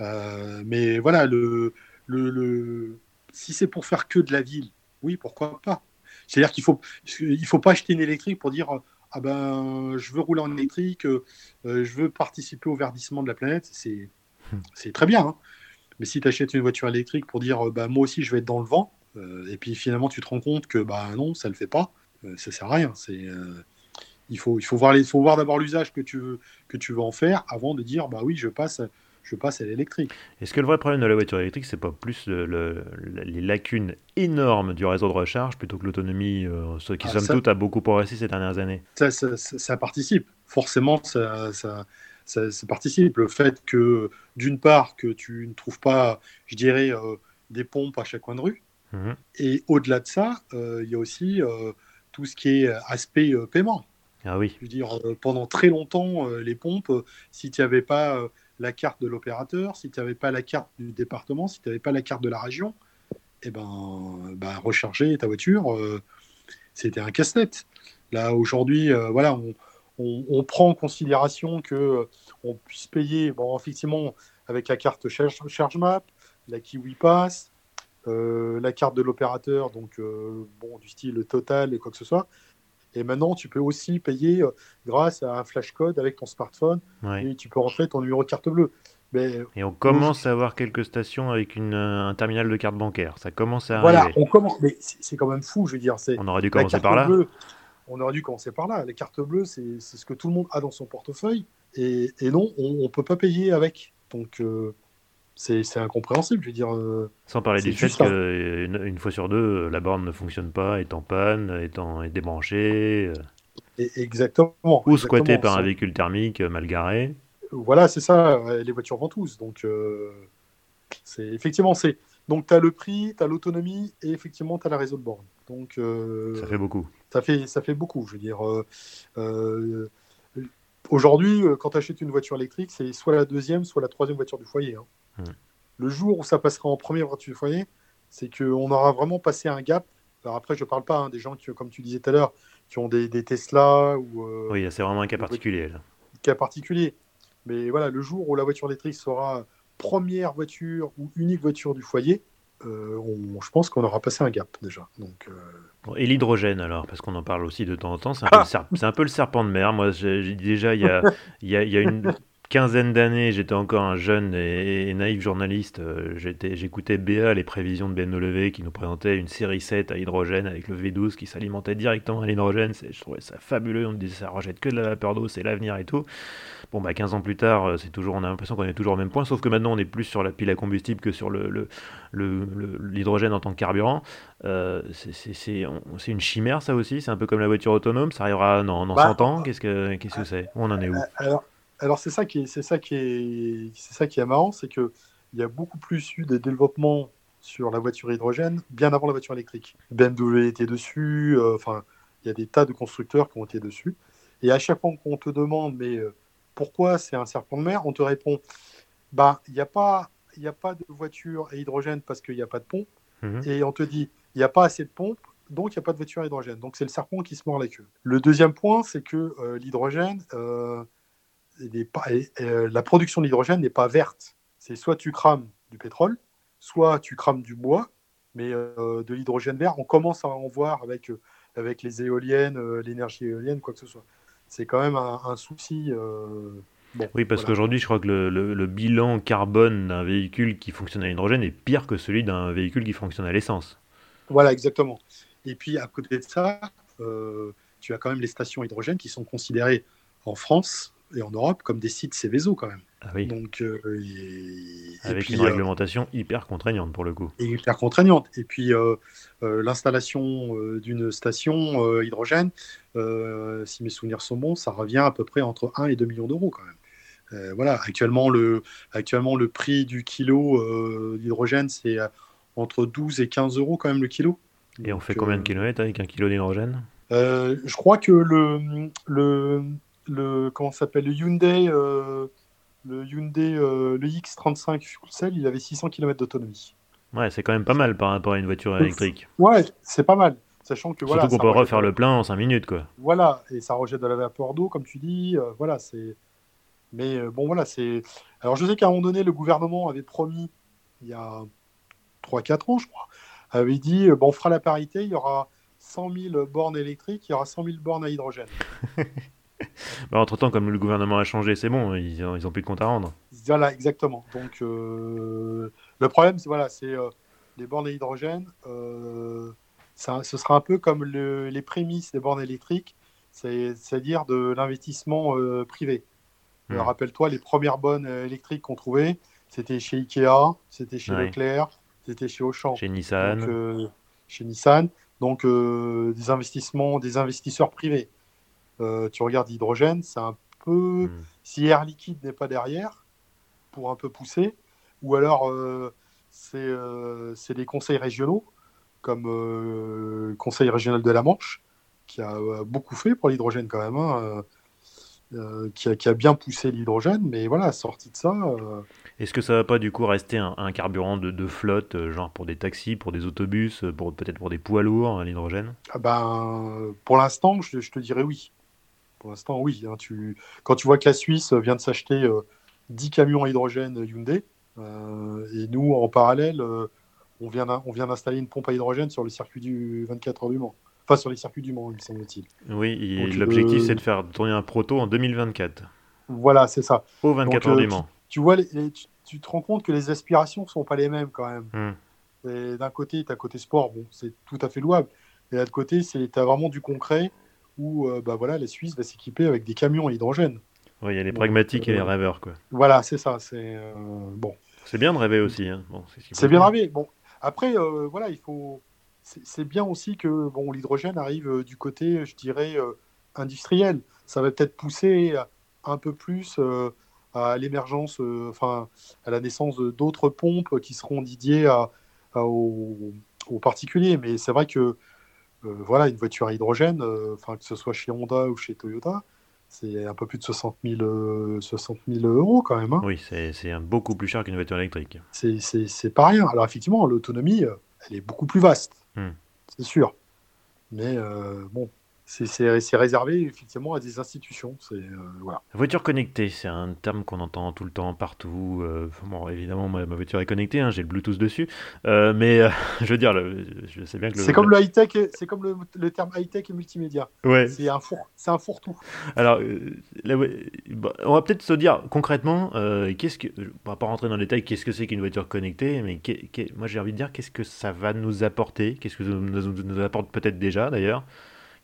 [SPEAKER 2] Euh, mais voilà, le, le, si c'est pour faire que de la ville, oui, pourquoi pas. C'est-à-dire qu'il faut, il faut pas acheter une électrique pour dire ah ben je veux rouler en électrique, je veux participer au verdissement de la planète. C'est, hmm. c'est très bien. Hein. Mais si tu achètes une voiture électrique pour dire bah, moi aussi je vais être dans le vent, et puis finalement tu te rends compte que bah non, ça le fait pas. Euh, ça sert à rien. C'est euh, il faut, il faut voir, les, faut voir d'abord l'usage que tu, veux, que tu veux en faire avant de dire bah oui, je passe, je passe à l'électrique.
[SPEAKER 1] Est-ce que le vrai problème de la voiture électrique, c'est pas plus le, les lacunes énormes du réseau de recharge plutôt que l'autonomie, euh, qui ah, somme toute a beaucoup progressé ces dernières années?
[SPEAKER 2] Ça, ça, ça, participe. Forcément, ça, participe. Le fait que, d'une part, que tu ne trouves pas, je dirais, des pompes à chaque coin de rue. Mmh Et au-delà de ça, il y a aussi tout ce qui est euh, aspect euh, paiement.
[SPEAKER 1] Ah oui.
[SPEAKER 2] Je veux dire, euh, pendant très longtemps, les pompes, si tu n'avais pas la carte de l'opérateur, si tu n'avais pas la carte du département, si tu n'avais pas la carte de la région, eh ben, ben recharger ta voiture, c'était un casse-tête. Là, aujourd'hui, voilà, on, prend en considération que on puisse payer, bon, effectivement, avec la carte Charge, ChargeMap, la Kiwi Pass, euh, la carte de l'opérateur, donc euh, bon, du style Total et quoi que ce soit. Et maintenant, tu peux aussi payer euh, grâce à un flash code avec ton smartphone et tu peux rentrer ton numéro de carte bleue.
[SPEAKER 1] Mais, et on commence à avoir quelques stations avec une, un terminal de carte bancaire. Ça commence à
[SPEAKER 2] Voilà, on commence. Mais c'est quand même fou, je veux dire.
[SPEAKER 1] On aurait dû commencer par là.
[SPEAKER 2] on aurait dû commencer par là. Les cartes bleues, c'est ce que tout le monde a dans son portefeuille. Et, et non, on ne peut pas payer avec. Donc, c'est incompréhensible. Je veux dire. Euh,
[SPEAKER 1] Sans parler du fait qu'une une fois sur deux, la borne ne fonctionne pas, est en panne, est, en, est débranchée.
[SPEAKER 2] Euh, exactement.
[SPEAKER 1] Ou squattée par un véhicule thermique mal garé.
[SPEAKER 2] Voilà, c'est ça. Les voitures vont tous. Donc, euh, c'est effectivement, c'est. Donc, tu as le prix, tu as l'autonomie et effectivement, tu as la réseau de borne. Donc,
[SPEAKER 1] ça fait beaucoup.
[SPEAKER 2] Ça fait, ça fait beaucoup. Je veux dire. Aujourd'hui, quand tu achètes une voiture électrique, c'est soit la deuxième, soit la troisième voiture du foyer. Hein. Le jour où ça passera en première voiture du foyer, c'est qu'on aura vraiment passé un gap. Alors après, je ne parle pas hein, des gens qui, comme tu disais tout à l'heure, qui ont des, Tesla ou.
[SPEAKER 1] Euh, oui, c'est vraiment un cas particulier. Là.
[SPEAKER 2] Cas particulier. Mais voilà, le jour où la voiture électrique sera première voiture ou unique voiture du foyer, euh, je pense qu'on aura passé un gap déjà. Donc,
[SPEAKER 1] euh, Et l'hydrogène alors, parce qu'on en parle aussi de temps en temps, c'est un, un, peu le serpent de mer. Moi, j'ai déjà, il y a, y, a, y a une quinzaine d'années, j'étais encore un jeune et, naïf journaliste. Euh, j'écoutais BA, les prévisions de BMW, qui nous présentait une série 7 à hydrogène avec le V12 qui s'alimentait directement à l'hydrogène. Je trouvais ça fabuleux. On me disait ça rejette que de la vapeur d'eau, c'est l'avenir et tout. Bon, bah 15 ans plus tard, euh, c'est toujours, on a l'impression qu'on est toujours au même point, sauf que maintenant on est plus sur la pile à combustible que sur l'hydrogène le, le, en tant que carburant. Euh, c'est une chimère ça aussi, c'est un peu comme la voiture autonome, ça arrivera dans, dans 100 bah, ans, qu'est-ce que c'est? Où on en est où?
[SPEAKER 2] alors c'est ça qui est, c'est ça qui est, c'est ça qui est marrant, c'est que il y a beaucoup plus eu des développements sur la voiture hydrogène bien avant la voiture électrique. BMW était dessus, euh, enfin il y a des tas de constructeurs qui ont été dessus. Et à chaque fois qu'on te demande mais euh, pourquoi c'est un serpent de mer, on te répond bah il n'y a pas il a pas de voiture à hydrogène parce qu'il n'y a pas de pompe. Mhm. Et on te dit il n'y a pas assez de pompe, donc il n'y a pas de voiture à hydrogène. Donc c'est le serpent qui se mord la queue. Le deuxième point, c'est que euh, l'hydrogène, euh, la production d'hydrogène n'est pas verte. C'est soit tu crames du pétrole, soit tu crames du bois, mais euh, de l'hydrogène vert, on commence à en voir avec, euh, avec les éoliennes, l'énergie éolienne, quoi que ce soit. C'est quand même un, souci.
[SPEAKER 1] oui, parce qu'aujourd'hui, je crois que le, bilan carbone d'un véhicule qui fonctionne à l'hydrogène est pire que celui d'un véhicule qui fonctionne à l'essence.
[SPEAKER 2] Voilà, exactement. Et puis, à côté de ça, tu as quand même les stations hydrogène qui sont considérées en France et en Europe comme des sites Céveso quand même.
[SPEAKER 1] Ah oui.
[SPEAKER 2] Donc, euh,
[SPEAKER 1] Avec une euh, réglementation hyper contraignante pour le coup.
[SPEAKER 2] Et hyper contraignante. Et puis euh, l'installation d'une station hydrogène, si mes souvenirs sont bons, ça revient à peu près entre 1 et 2 millions d'euros quand même. voilà, actuellement le, actuellement le prix du kilo d'hydrogène, c'est entre 12 et 15 euros quand même le kilo.
[SPEAKER 1] Et on fait combien de kilomètres avec un kilo d'hydrogène?
[SPEAKER 2] Je crois que le, le, le comment s'appelle le Hyundai euh, le Hyundai euh, le X35 fuel cell, il avait 600 km d'autonomie.
[SPEAKER 1] Ouais, c'est quand même pas mal par rapport à une voiture électrique.
[SPEAKER 2] Ouais, c'est pas mal. Sachant que
[SPEAKER 1] Surtout qu'on peut refaire le plein en 5 minutes, quoi.
[SPEAKER 2] Voilà, et ça rejette de la vapeur d'eau, comme tu dis. Euh, voilà, c'est. Mais bon, voilà, c'est. Alors, je sais qu'à un moment donné, le gouvernement avait promis, il y a 3-4 ans, je crois, avait dit bon, on fera la parité, il y aura 100 000 bornes électriques, il y aura 100 000 bornes à hydrogène.
[SPEAKER 1] Bah, entre-temps, comme le gouvernement a changé, c'est bon, ils n'ont plus de compte à rendre.
[SPEAKER 2] Voilà, exactement. Donc, euh, le problème, c'est voilà, c'est euh, les bornes à hydrogène. Euh, ça, ce sera un peu comme les prémices des bornes électriques, c'est-à-dire de l'investissement privé. Hmm. Rappelle-toi, les premières bornes électriques qu'on trouvait, c'était chez Ikea, c'était chez Leclerc, c'était chez Auchan.
[SPEAKER 1] Chez Nissan.
[SPEAKER 2] Donc, chez Nissan. Donc, des investissements, des investisseurs privés. Euh, tu regardes l'hydrogène, c'est un peu. Hmm. Si Air Liquide n'est pas derrière, pour un peu pousser, ou alors euh, euh, c'est des conseils régionaux, comme le Conseil régional de la Manche, qui a beaucoup fait pour l'hydrogène quand même. Hein, qui, a, bien poussé l'hydrogène, mais voilà, sorti de ça.
[SPEAKER 1] Est-ce que ça va pas du coup rester un, carburant de, flotte, genre pour des taxis, pour des autobus, pour peut-être pour des poids lourds, l'hydrogène?
[SPEAKER 2] Ah ben, Pour l'instant, je, te dirais oui. Pour l'instant, oui. Hein, tu... Quand tu vois que la Suisse vient de s'acheter 10 euh, camions à hydrogène Hyundai, euh, et nous, en parallèle, euh, on vient d'installer une pompe à hydrogène sur le circuit du 24 heures du Mans. Enfin, sur les circuits du Mans, il me semble-t-il.
[SPEAKER 1] Oui, l'objectif, c'est de faire tourner un proto en 2024.
[SPEAKER 2] Voilà, c'est ça.
[SPEAKER 1] Au 24 heures du Mans.
[SPEAKER 2] Tu, vois, tu, te rends compte que les aspirations ne sont pas les mêmes quand même. Hmm. D'un côté, tu as côté sport, bon, c'est tout à fait louable. Et de l'autre côté, tu as vraiment du concret où euh, bah, voilà, la Suisse va s'équiper avec des camions à hydrogène.
[SPEAKER 1] Oui, il y a les pragmatiques et les euh, rêveurs. Quoi.
[SPEAKER 2] Voilà, c'est ça. C'est euh, bon.
[SPEAKER 1] C'est bien de rêver aussi. Hein. Bon,
[SPEAKER 2] c'est bien de rêver. Bon, après, voilà, il faut. C'est bien aussi que bon, l'hydrogène arrive du côté, je dirais, industriel. Ça va peut-être pousser un peu plus à l'émergence, enfin, à la naissance d'autres pompes qui seront dédiées à, aux, aux, particuliers. Mais c'est vrai que voilà, une voiture à hydrogène, euh, enfin que ce soit chez Honda ou chez Toyota, c'est un peu plus de 60 000, 60 000 euros quand même. Hein.
[SPEAKER 1] Oui, c'est beaucoup plus cher qu'une voiture électrique.
[SPEAKER 2] C'est pas rien. Alors effectivement, l'autonomie, euh, elle est beaucoup plus vaste, hmm. c'est sûr. Mais bon, c'est réservé effectivement à des institutions. Euh, voilà.
[SPEAKER 1] Voiture connectée, c'est un terme qu'on entend tout le temps, partout. Euh, bon, évidemment, ma, voiture est connectée, hein, j'ai le Bluetooth dessus, euh, mais je veux dire, je sais bien que
[SPEAKER 2] c'est comme le high tech, c'est comme le, terme high tech et multimédia.
[SPEAKER 1] Ouais.
[SPEAKER 2] C'est un four, c'est un fourre-tout.
[SPEAKER 1] Alors, on va peut-être se dire concrètement, qu'est-ce que, on va pas rentrer dans le détail, qu'est-ce que c'est qu'une voiture connectée, mais moi j'ai envie de dire, qu'est-ce que ça va nous apporter, qu'est-ce que ça nous, nous apporte peut-être déjà d'ailleurs.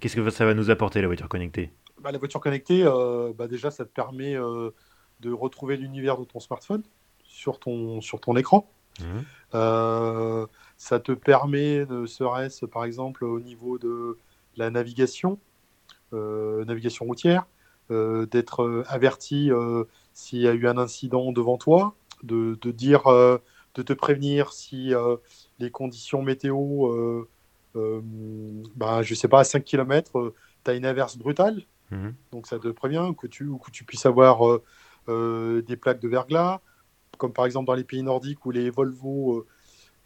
[SPEAKER 1] Qu'est-ce que ça va nous apporter la voiture connectée?
[SPEAKER 2] Bah, La voiture connectée, euh, bah, déjà, ça te permet euh, de retrouver l'univers de ton smartphone sur ton, sur ton écran. Mmh. Euh, ça te permet, ne serait-ce par exemple au niveau de la navigation, navigation routière, d'être averti s'il y a eu un incident devant toi, de, de dire, de te prévenir si les conditions météo bah, je sais pas, à 5 km, tu as une inverse brutale. Mhm. Donc ça te prévient que tu, que tu puisses avoir euh, euh, des plaques de verglas, comme par exemple dans les pays nordiques où les Volvo,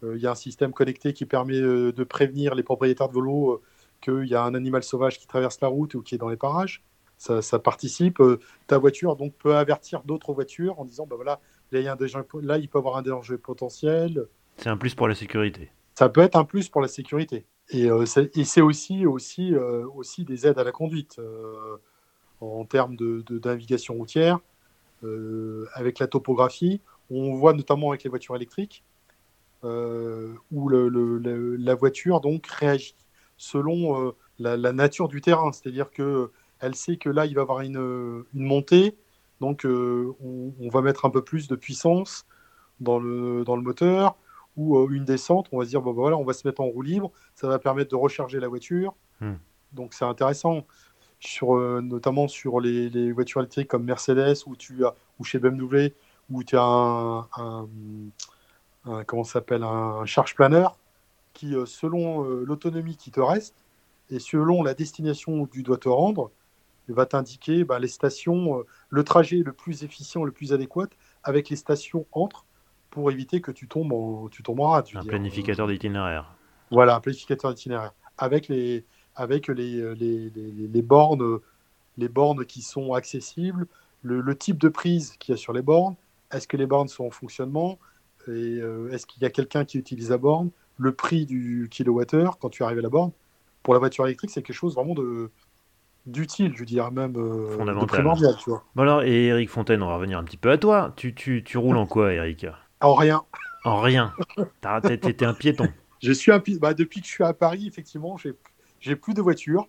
[SPEAKER 2] il y a un système connecté qui permet de prévenir les propriétaires de vélos qu'il y a un animal sauvage qui traverse la route ou qui est dans les parages. Ça, ça participe. ta voiture donc peut avertir d'autres voitures en disant bah voilà là il, y a un là il peut avoir un danger potentiel.
[SPEAKER 1] C'est un plus pour la sécurité.
[SPEAKER 2] Ça peut être un plus pour la sécurité. Euh, et, c'est aussi, aussi, euh, aussi des aides à la conduite euh, en termes de, navigation routière, avec la topographie. On voit notamment avec les voitures électriques où la voiture donc réagit selon la, nature du terrain, c'est-à-dire que elle sait que là il va y avoir une, montée, donc on, va mettre un peu plus de puissance dans le moteur ou euh, une descente, on va se dire, bon, bah, voilà, on va se mettre en roue libre, ça va permettre de recharger la voiture. Hmm. Donc c'est intéressant, sur, euh, notamment sur les, voitures électriques comme Mercedes ou, tu as, ou chez BMW, où tu as un, un, comment s'appelle, un charge planeur qui, euh, selon l'autonomie qui te reste et selon la destination où tu dois te rendre, va t'indiquer bah, les stations, le trajet le plus efficient, le plus adéquat avec les stations entre pour éviter que tu tombes en, tu tombes en
[SPEAKER 1] Un planificateur d'itinéraire.
[SPEAKER 2] Voilà, un planificateur d'itinéraire. Avec les, avec les, les, les, bornes, les bornes qui sont accessibles, le, type de prise qu'il y a sur les bornes, est-ce que les bornes sont en fonctionnement, et euh, est-ce qu'il y a quelqu'un qui utilise la borne, le prix du kilowattheure quand tu arrives à la borne. Pour la voiture électrique, c'est quelque chose vraiment de, d'utile, je dirais même euh,
[SPEAKER 1] Fondamental. De tu vois. Bon alors, et Eric Fontaine, on va revenir un petit peu à toi. Tu, tu, tu roules en quoi, Eric
[SPEAKER 2] en rien.
[SPEAKER 1] En rien. T'étais un piéton.
[SPEAKER 2] Je suis un bah, depuis que je suis à Paris, effectivement, j'ai plus de voiture.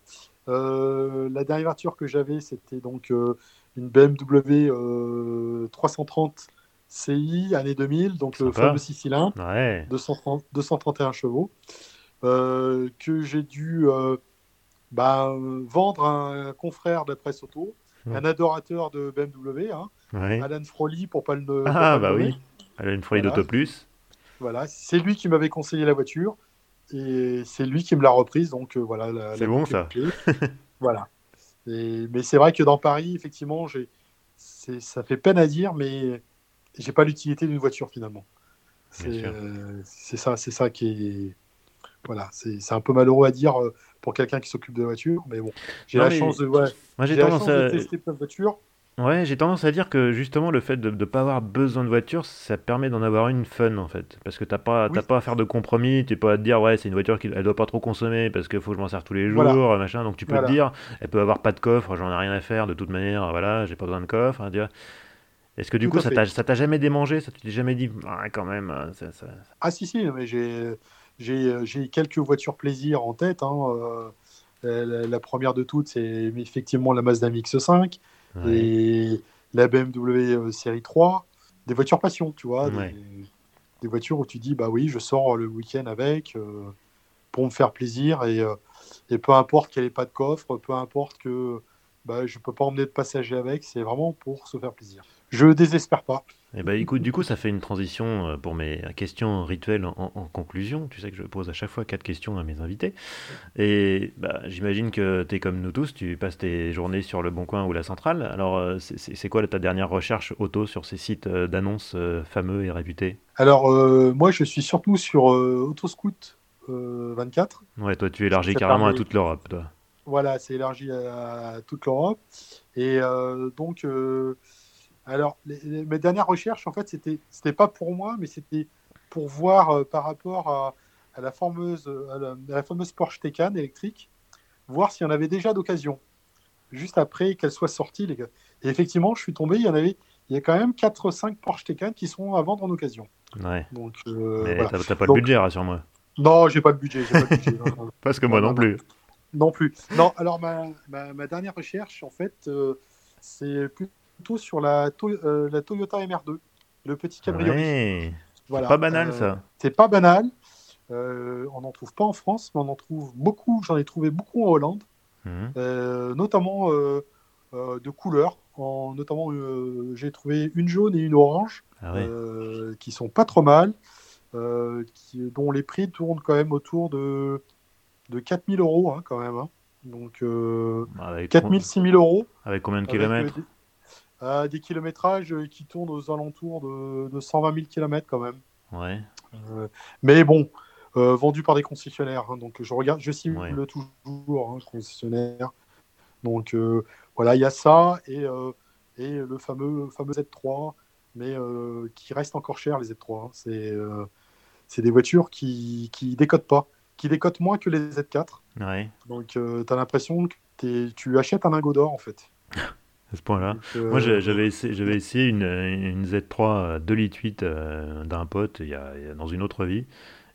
[SPEAKER 2] Euh, la dernière voiture que j'avais, c'était donc euh, une BMW 330 euh, CI année 2000, donc le fameux 6 cylindres, 231 chevaux, que j'ai dû bah, vendre à un confrère de la presse auto, un adorateur de BMW, hein, Alan Froley, pour pas le.
[SPEAKER 1] Ah, bah oui. Elle a une folie voilà. d'Auto Plus.
[SPEAKER 2] Voilà, c'est lui qui m'avait conseillé la voiture et c'est lui qui me l'a reprise. Donc euh, voilà.
[SPEAKER 1] C'est bon ça.
[SPEAKER 2] voilà. mais c'est vrai que dans Paris, effectivement, ça fait peine à dire, mais j'ai pas l'utilité d'une voiture finalement. Euh, c'est ça, c'est ça qui est. Voilà, c'est un peu malheureux à dire euh, pour quelqu'un qui s'occupe de voiture, mais bon, j'ai la chance de, ouais,
[SPEAKER 1] Moi, j'ai tendance
[SPEAKER 2] à... de tester plein de voitures.
[SPEAKER 1] Ouais, j'ai tendance à dire que justement le fait de ne pas avoir besoin de voiture, ça permet d'en avoir une fun en fait. Parce que t'as pas, pas à faire de compromis, t'es pas à te dire ouais c'est une voiture qui elle doit pas trop consommer parce qu'il faut que je m'en sers tous les jours, machin. Donc tu peux te dire, elle peut avoir pas de coffre, j'en ai rien à faire de toute manière, voilà, j'ai pas besoin de coffre. Hein, Est-ce que du coup ça t'a, jamais démangé, ça tu t'es jamais dit ah, quand même hein, ça,
[SPEAKER 2] Ah si si, mais j'ai, j'ai, quelques voitures plaisir en tête. Hein, euh, la, première de toutes c'est effectivement la Mazda MX-5 et la BMW euh, série 3, des voitures passion, tu vois, des, voitures où tu dis, bah oui, je sors le week-end avec euh, pour me faire plaisir et, euh, et peu importe qu'elle n'ait pas de coffre, peu importe que bah, je ne peux pas emmener de passagers avec, c'est vraiment pour se faire plaisir. Je désespère pas.
[SPEAKER 1] Eh ben, écoute, du coup, ça fait une transition euh, pour mes questions rituelles en, conclusion. Tu sais que je pose à chaque fois quatre questions à mes invités. Et bah, j'imagine que tu es comme nous tous, tu passes tes journées sur le Bon Coin ou la Centrale. Alors, euh, c'est quoi ta dernière recherche auto sur ces sites euh, d'annonces fameux et réputés?
[SPEAKER 2] Alors, moi, je suis surtout sur Autoscout 24.
[SPEAKER 1] Ouais, toi, tu élargis carrément à toute l'Europe, toi.
[SPEAKER 2] Voilà, c'est élargi à, toute l'Europe. Et euh, donc, euh, alors, mes dernières recherches, en fait, c'était, c'était pas pour moi, mais c'était pour voir euh, par rapport à, la fameuse, à la, fameuse Porsche Taycan électrique, voir s'il y en avait déjà d'occasion, juste après qu'elle soit sortie. Les gars. Et effectivement, je suis tombé, il y en avait, il y a quand même 4-5 Porsche Taycan qui sont à vendre en occasion.
[SPEAKER 1] Ouais. Donc, t'as, pas le budget, rassure-moi.
[SPEAKER 2] Non, j'ai pas de budget. Pas de budget
[SPEAKER 1] Parce que moi non plus.
[SPEAKER 2] Non plus. Non, alors ma, ma, dernière recherche, en fait, euh, c'est sur la, euh, la Toyota MR2, le petit cabriolet.
[SPEAKER 1] Voilà. Pas banal, euh, ça.
[SPEAKER 2] C'est pas banal. on n'en trouve pas en France, mais on en trouve beaucoup. J'en ai trouvé beaucoup en Hollande, mhm. notamment de couleurs. En, notamment, j'ai trouvé une jaune et une orange, ah qui sont pas trop mal, qui, dont les prix tournent quand même autour de de 4000 euros hein, quand même. Hein. Donc euh, 4000, 6000 euros.
[SPEAKER 1] Avec combien de kilomètres
[SPEAKER 2] euh, des, kilométrages qui tournent aux alentours de, de 120 000 km quand même.
[SPEAKER 1] Ouais.
[SPEAKER 2] Euh, mais bon, euh, vendu par des concessionnaires. Hein, donc je regarde, je cible toujours hein, concessionnaire. Donc voilà, il y a ça et, et le fameux, fameux Z3, mais qui reste encore cher les Z3. C'est c'est des voitures qui qui décodent pas qui décote moins que les Z4.
[SPEAKER 1] Ouais.
[SPEAKER 2] Donc, euh, tu as l'impression que tu achètes un lingot d'or, en fait.
[SPEAKER 1] à ce point-là. Euh, Moi, j'avais essayé, j'avais essayé une, une, Z3 2 litres 8 euh, d'un pote il y, a, dans une autre vie.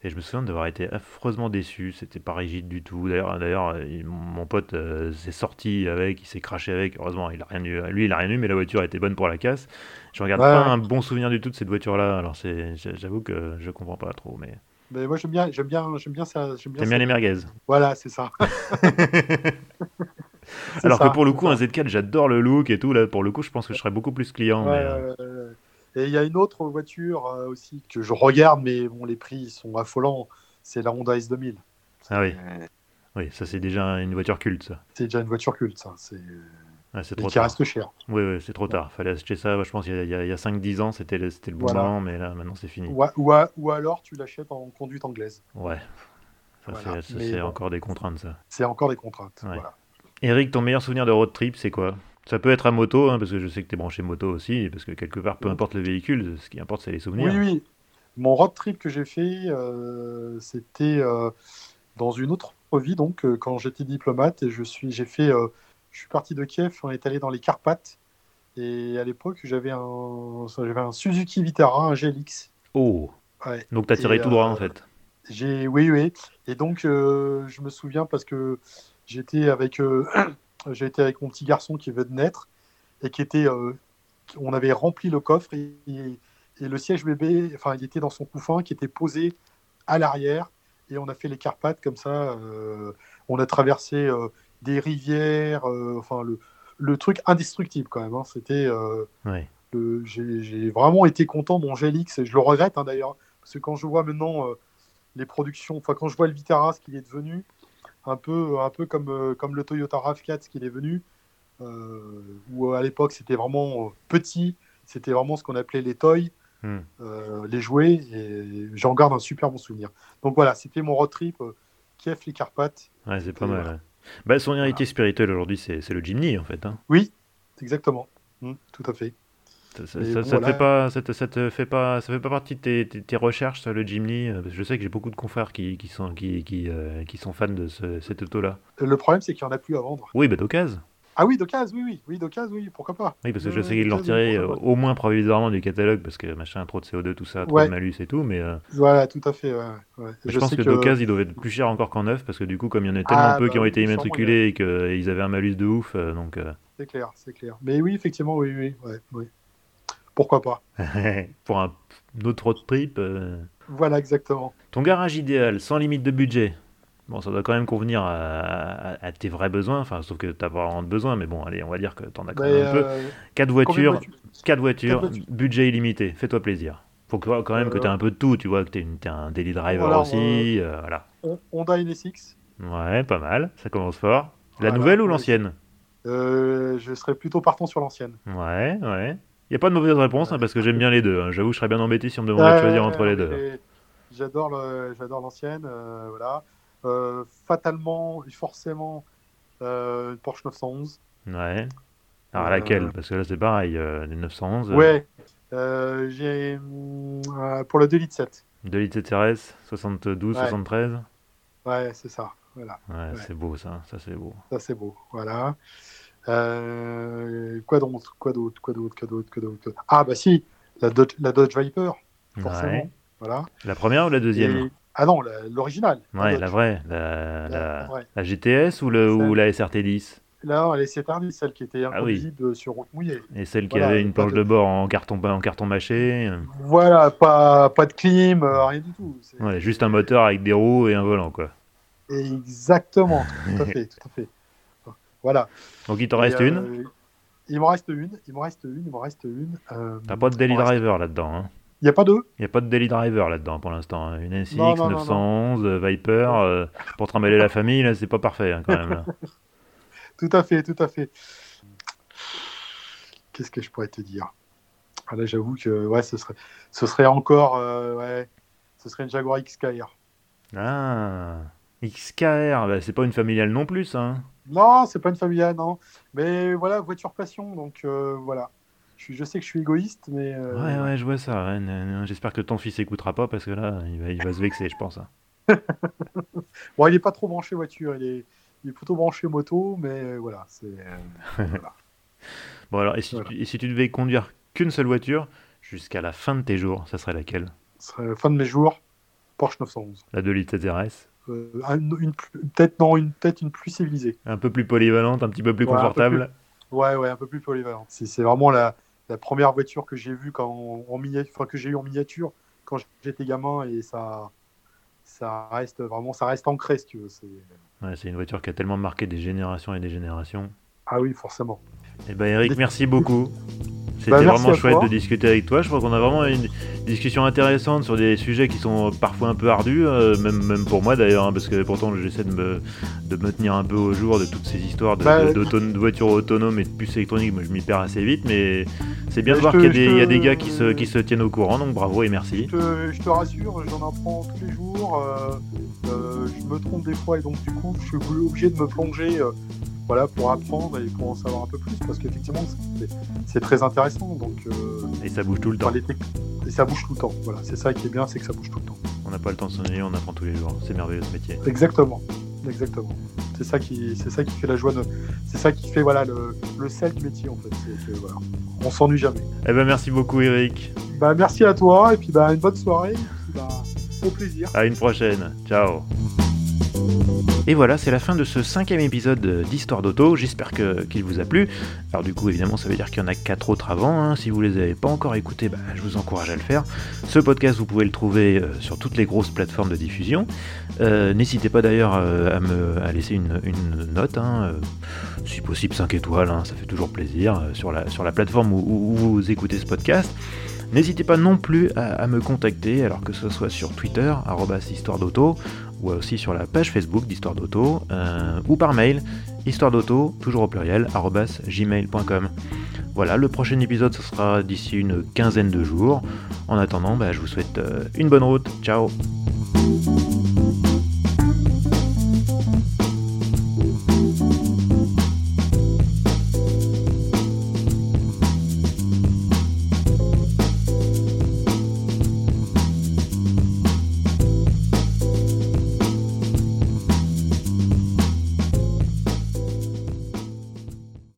[SPEAKER 1] Et je me souviens d'avoir été affreusement déçu. C'était pas rigide du tout. D'ailleurs, d'ailleurs mon pote s'est sorti avec, il s'est craché avec. Heureusement, il a rien eu. Lui, il a rien eu, mais la voiture était bonne pour la casse. Je regarde pas un bon souvenir du tout de cette voiture-là. Alors, c'est, j'avoue que je comprends pas trop. Mais
[SPEAKER 2] mais moi, j'aime bien, j'aime bien, j'aime bien ça.
[SPEAKER 1] J'aime bien, bien les merguez.
[SPEAKER 2] Voilà, c'est ça.
[SPEAKER 1] Alors que pour le coup, un Z4, j'adore le look et tout. Là, pour le coup, je pense que je serais beaucoup plus client. Euh,
[SPEAKER 2] et il y a une autre voiture euh, aussi que je regarde, mais bon, les prix sont affolants. C'est la Honda S2000.
[SPEAKER 1] Ah oui. Oui, ça c'est déjà une voiture culte, ça.
[SPEAKER 2] C'est déjà une voiture culte, ça. C'est
[SPEAKER 1] c'est trop
[SPEAKER 2] qui reste cher.
[SPEAKER 1] Oui, oui c'est trop tard. Fallait acheter ça, je pense, il y a, a, 5-10 ans, c'était le, le bon moment, mais là, maintenant, c'est fini.
[SPEAKER 2] Ou, ou, alors, tu l'achètes en conduite anglaise.
[SPEAKER 1] Ouais. Ça, c'est encore des contraintes, ça.
[SPEAKER 2] C'est encore des contraintes. Voilà.
[SPEAKER 1] Eric, ton meilleur souvenir de road trip, c'est quoi? Ça peut être à moto, hein, parce que je sais que tu es branché moto aussi, parce que quelque part, peu importe le véhicule, ce qui importe, c'est les souvenirs.
[SPEAKER 2] Oui, oui. Mon road trip que j'ai fait, euh, c'était euh, dans une autre vie, donc euh, quand j'étais diplomate, et je suis, j'ai fait je suis parti de Kiev, on est allé dans les Carpates. Et à l'époque, j'avais un, j'avais un Suzuki Vitara, un GLX.
[SPEAKER 1] Oh Donc tu as tiré tout droit en fait
[SPEAKER 2] j'ai, Oui, oui. Et donc, je me souviens parce que j'étais avec, euh, avec mon petit garçon qui venait de naître et qui était. on avait rempli le coffre et, et, le siège bébé, enfin, il était dans son couffin qui était posé à l'arrière. Et on a fait les Carpates comme ça. on a traversé des rivières, euh, enfin le, le, truc indestructible quand même. Hein. C'était, euh, j'ai vraiment été content mon GLX et je le regrette hein, d'ailleurs parce que quand je vois maintenant euh, les productions, enfin quand je vois le Vitara ce qu'il est devenu, un peu, un peu comme, comme le Toyota RAV4 ce qu'il est venu, où à l'époque c'était vraiment petit, c'était vraiment ce qu'on appelait les toys. Hmm. les jouets et j'en garde un super bon souvenir. Donc voilà, c'était mon road trip Kiev les Carpates.
[SPEAKER 1] Ouais, c'est pas mal. Bah, son héritier spirituel aujourd'hui, c'est le Jimny en fait. Hein.
[SPEAKER 2] Oui, exactement. Mmh, tout à fait.
[SPEAKER 1] Ça, ne fait pas, ça, te, fait pas, ça fait pas partie de tes, tes, recherches sur le Jimny. Euh, je sais que j'ai beaucoup de confrères qui, qui sont, qui, qui, euh, qui, sont fans de ce, cet auto-là.
[SPEAKER 2] Le problème, c'est qu'il n'y en a plus à vendre.
[SPEAKER 1] Oui, bah d'occasion.
[SPEAKER 2] Ah oui, d'occasion, oui, oui, oui, d'occasion, oui, pourquoi pas.
[SPEAKER 1] Oui, parce que je sais qu'ils l'ont retiré euh, au moins provisoirement du catalogue, parce que machin, trop de CO2, tout ça, trop de malus et tout, mais... Euh,
[SPEAKER 2] voilà, tout à fait,
[SPEAKER 1] ouais. Je, pense que, que... d'occasion, il doit être plus cher encore qu'en neuf, parce que du coup, comme il y en a tellement ah, peu qui bah ont été immatriculés et qu'ils avaient un malus de ouf, euh, donc...
[SPEAKER 2] C'est clair, c'est clair. Mais oui, effectivement, oui, oui, oui. Pourquoi pas.
[SPEAKER 1] Pour un autre road trip...
[SPEAKER 2] Voilà, exactement.
[SPEAKER 1] Ton garage idéal, sans limite de budget Bon, ça doit quand même convenir à, tes vrais besoins, enfin, sauf que tu n'as pas vraiment de besoin, mais bon, allez, on va dire que tu en as quand même un peu. 4 voitures, 4 voitures, budget illimité, fais-toi plaisir. Faut que, quand même que tu aies un peu de tout, tu vois, que tu es, un daily driver aussi, euh, voilà.
[SPEAKER 2] Honda NSX.
[SPEAKER 1] Ouais, pas mal, ça commence fort. La nouvelle ou l'ancienne?
[SPEAKER 2] Euh, Je serais plutôt partant sur l'ancienne.
[SPEAKER 1] Ouais, ouais. Il n'y a pas de mauvaise réponse, hein, parce que j'aime bien les deux. Hein. J'avoue, je serais bien embêté si on me demandait de choisir entre les deux.
[SPEAKER 2] J'adore l'ancienne, euh, voilà. Euh, fatalement, forcément, euh, Porsche 911.
[SPEAKER 1] Ouais. Alors
[SPEAKER 2] Euh,
[SPEAKER 1] laquelle? Parce que là c'est pareil, les 911.
[SPEAKER 2] Ouais. J'ai pour le 2 litres 7.
[SPEAKER 1] 2 litres CRS, 72,
[SPEAKER 2] Ouais.
[SPEAKER 1] 73.
[SPEAKER 2] Ouais, c'est ça. Voilà,
[SPEAKER 1] Ouais,
[SPEAKER 2] Ouais.
[SPEAKER 1] c'est beau ça, ça c'est beau.
[SPEAKER 2] ça c'est beau. Voilà. Euh, quoi d'autre Quoi d'autre Quoi d'autre Quoi d'autre Quoi d'autre Ah bah si, la Dodge, la Dodge Viper, forcément.
[SPEAKER 1] Ouais.
[SPEAKER 2] Voilà.
[SPEAKER 1] La première ou la deuxième
[SPEAKER 2] Et- Ah non, l'original.
[SPEAKER 1] Ouais, la vraie. La,
[SPEAKER 2] La-
[SPEAKER 1] la,
[SPEAKER 2] ouais.
[SPEAKER 1] la GTS ou, le, ou la SRT10
[SPEAKER 2] Là, elle est cette année, celle qui était
[SPEAKER 1] Ah oui.
[SPEAKER 2] inconduisible sur route mouillée.
[SPEAKER 1] Et celle qui avait une planche
[SPEAKER 2] de-
[SPEAKER 1] de bord en carton, en carton mâché. euh,
[SPEAKER 2] Voilà, pas, pas de clim, euh, rien du tout.
[SPEAKER 1] Ouais, juste un moteur avec des roues et un volant quoi.
[SPEAKER 2] Exactement, tout à fait, tout à fait. Voilà.
[SPEAKER 1] Donc il t'en reste
[SPEAKER 2] euh,
[SPEAKER 1] une
[SPEAKER 2] Il m'en reste une, il m'en reste une, il m'en reste une. euh,
[SPEAKER 1] T'as pas de daily
[SPEAKER 2] reste-
[SPEAKER 1] driver là-dedans. Hein.
[SPEAKER 2] Il n'y a pas deux
[SPEAKER 1] Il n'y a pas de daily driver là-dedans pour l'instant. hein. Une NSX,
[SPEAKER 2] Non, non, non,
[SPEAKER 1] 911, euh, Viper, euh, pour trimballer la famille, là, c'est pas parfait hein, quand même. là.
[SPEAKER 2] Tout à fait, tout à fait. Qu'est-ce que je pourrais te dire? Ah Là, j'avoue que ouais, ce serait, ce serait encore, euh, ouais, ce serait une Jaguar XKR.
[SPEAKER 1] Ah, XKR, bah, c'est pas une familiale non plus, hein.
[SPEAKER 2] Non, c'est pas une familiale, non. Mais voilà, voiture passion, donc euh, voilà. Je, sais que je suis égoïste, mais euh,
[SPEAKER 1] Ouais, ouais, je vois ça. J'espère que ton fils écoutera pas parce que là, il va, il va se vexer, je pense. hein.
[SPEAKER 2] bon, il est pas trop branché voiture, il est, il est plutôt branché moto, mais euh, voilà, c'est voilà.
[SPEAKER 1] Bon, alors, et si,
[SPEAKER 2] Voilà.
[SPEAKER 1] tu, et si tu devais conduire qu'une seule voiture jusqu'à la fin de tes jours, ça serait laquelle?
[SPEAKER 2] Ce serait la fin de mes jours. Porsche 911.
[SPEAKER 1] La 2 litres TRS
[SPEAKER 2] Euh, une, plus- peut-être non, une peut-être une plus civilisée.
[SPEAKER 1] Un peu plus polyvalente, un petit peu plus
[SPEAKER 2] Ouais, un peu
[SPEAKER 1] confortable
[SPEAKER 2] Ouais, ouais, un peu plus polyvalente. C'est c'est vraiment la, la première voiture que j'ai vue quand en miniature, que j'ai eu en miniature quand j'étais gamin et ça, ça reste vraiment, ça reste ancré si tu veux. c'est-
[SPEAKER 1] Ouais, c'est une voiture qui a tellement marqué des générations et des générations.
[SPEAKER 2] Ah oui, forcément.
[SPEAKER 1] Eh ben Eric, merci beaucoup. C'était
[SPEAKER 2] Bah,
[SPEAKER 1] vraiment chouette
[SPEAKER 2] toi.
[SPEAKER 1] de discuter avec toi. Je crois qu'on a vraiment une discussion intéressante sur des sujets qui sont parfois un peu ardus, euh, même, même pour moi d'ailleurs, hein, parce que pourtant j'essaie de me, de me tenir un peu au jour de toutes ces histoires de,
[SPEAKER 2] Bah,
[SPEAKER 1] de- d'auto- de voitures autonomes et de puces électroniques. Moi je m'y perds assez vite, mais c'est bien
[SPEAKER 2] Bah,
[SPEAKER 1] de voir qu'il y a, des, y a gars qui se, qui se tiennent au courant, donc bravo et merci.
[SPEAKER 2] Je te, je te rassure, j'en apprends tous les jours. euh, euh, je me trompe des fois et donc du coup, je suis obligé de me plonger. Voilà, pour apprendre et pour en savoir un peu plus, parce qu'effectivement, c'est- très intéressant. Donc, euh,
[SPEAKER 1] Et ça bouge tout le temps.
[SPEAKER 2] et ça bouge tout le temps. Voilà, c'est ça qui est bien, c'est que ça bouge tout le temps.
[SPEAKER 1] On n'a pas le temps de s'ennuyer, on apprend tous les jours. C'est merveilleux ce métier.
[SPEAKER 2] Exactement, exactement. C'est ça qui, c'est ça qui fait la joie de, c'est ça qui fait voilà le, le sel du métier en fait. C'est que, voilà, on s'ennuie jamais.
[SPEAKER 1] Eh ben merci beaucoup Eric.
[SPEAKER 2] Bah merci à toi et puis bah une bonne soirée. Et puis, bah, au plaisir.
[SPEAKER 1] À une prochaine. Ciao. Et voilà, c'est la fin de ce cinquième épisode d'Histoire d'Auto. J'espère qu'il vous a plu. Alors du coup, évidemment, ça veut dire qu'il y en a quatre autres avant. hein. Si vous les avez pas encore écoutés, bah, je vous encourage à le faire. Ce podcast, vous pouvez le trouver euh, sur toutes les grosses plateformes de diffusion. Euh, N'hésitez pas d'ailleurs euh, à me laisser une, note, hein, si possible 5 étoiles, hein, ça fait toujours plaisir, sur, la, plateforme où- vous écoutez ce podcast. N'hésitez pas non plus à, me contacter, alors que ce soit sur Twitter, histoire d'auto, ou aussi sur la page Facebook d'Histoire d'auto, euh, ou par mail, histoire d'auto, toujours au pluriel, gmail.com. Voilà, le prochain épisode, ce sera d'ici une quinzaine de jours. En attendant, bah, je vous souhaite euh, une bonne route. Ciao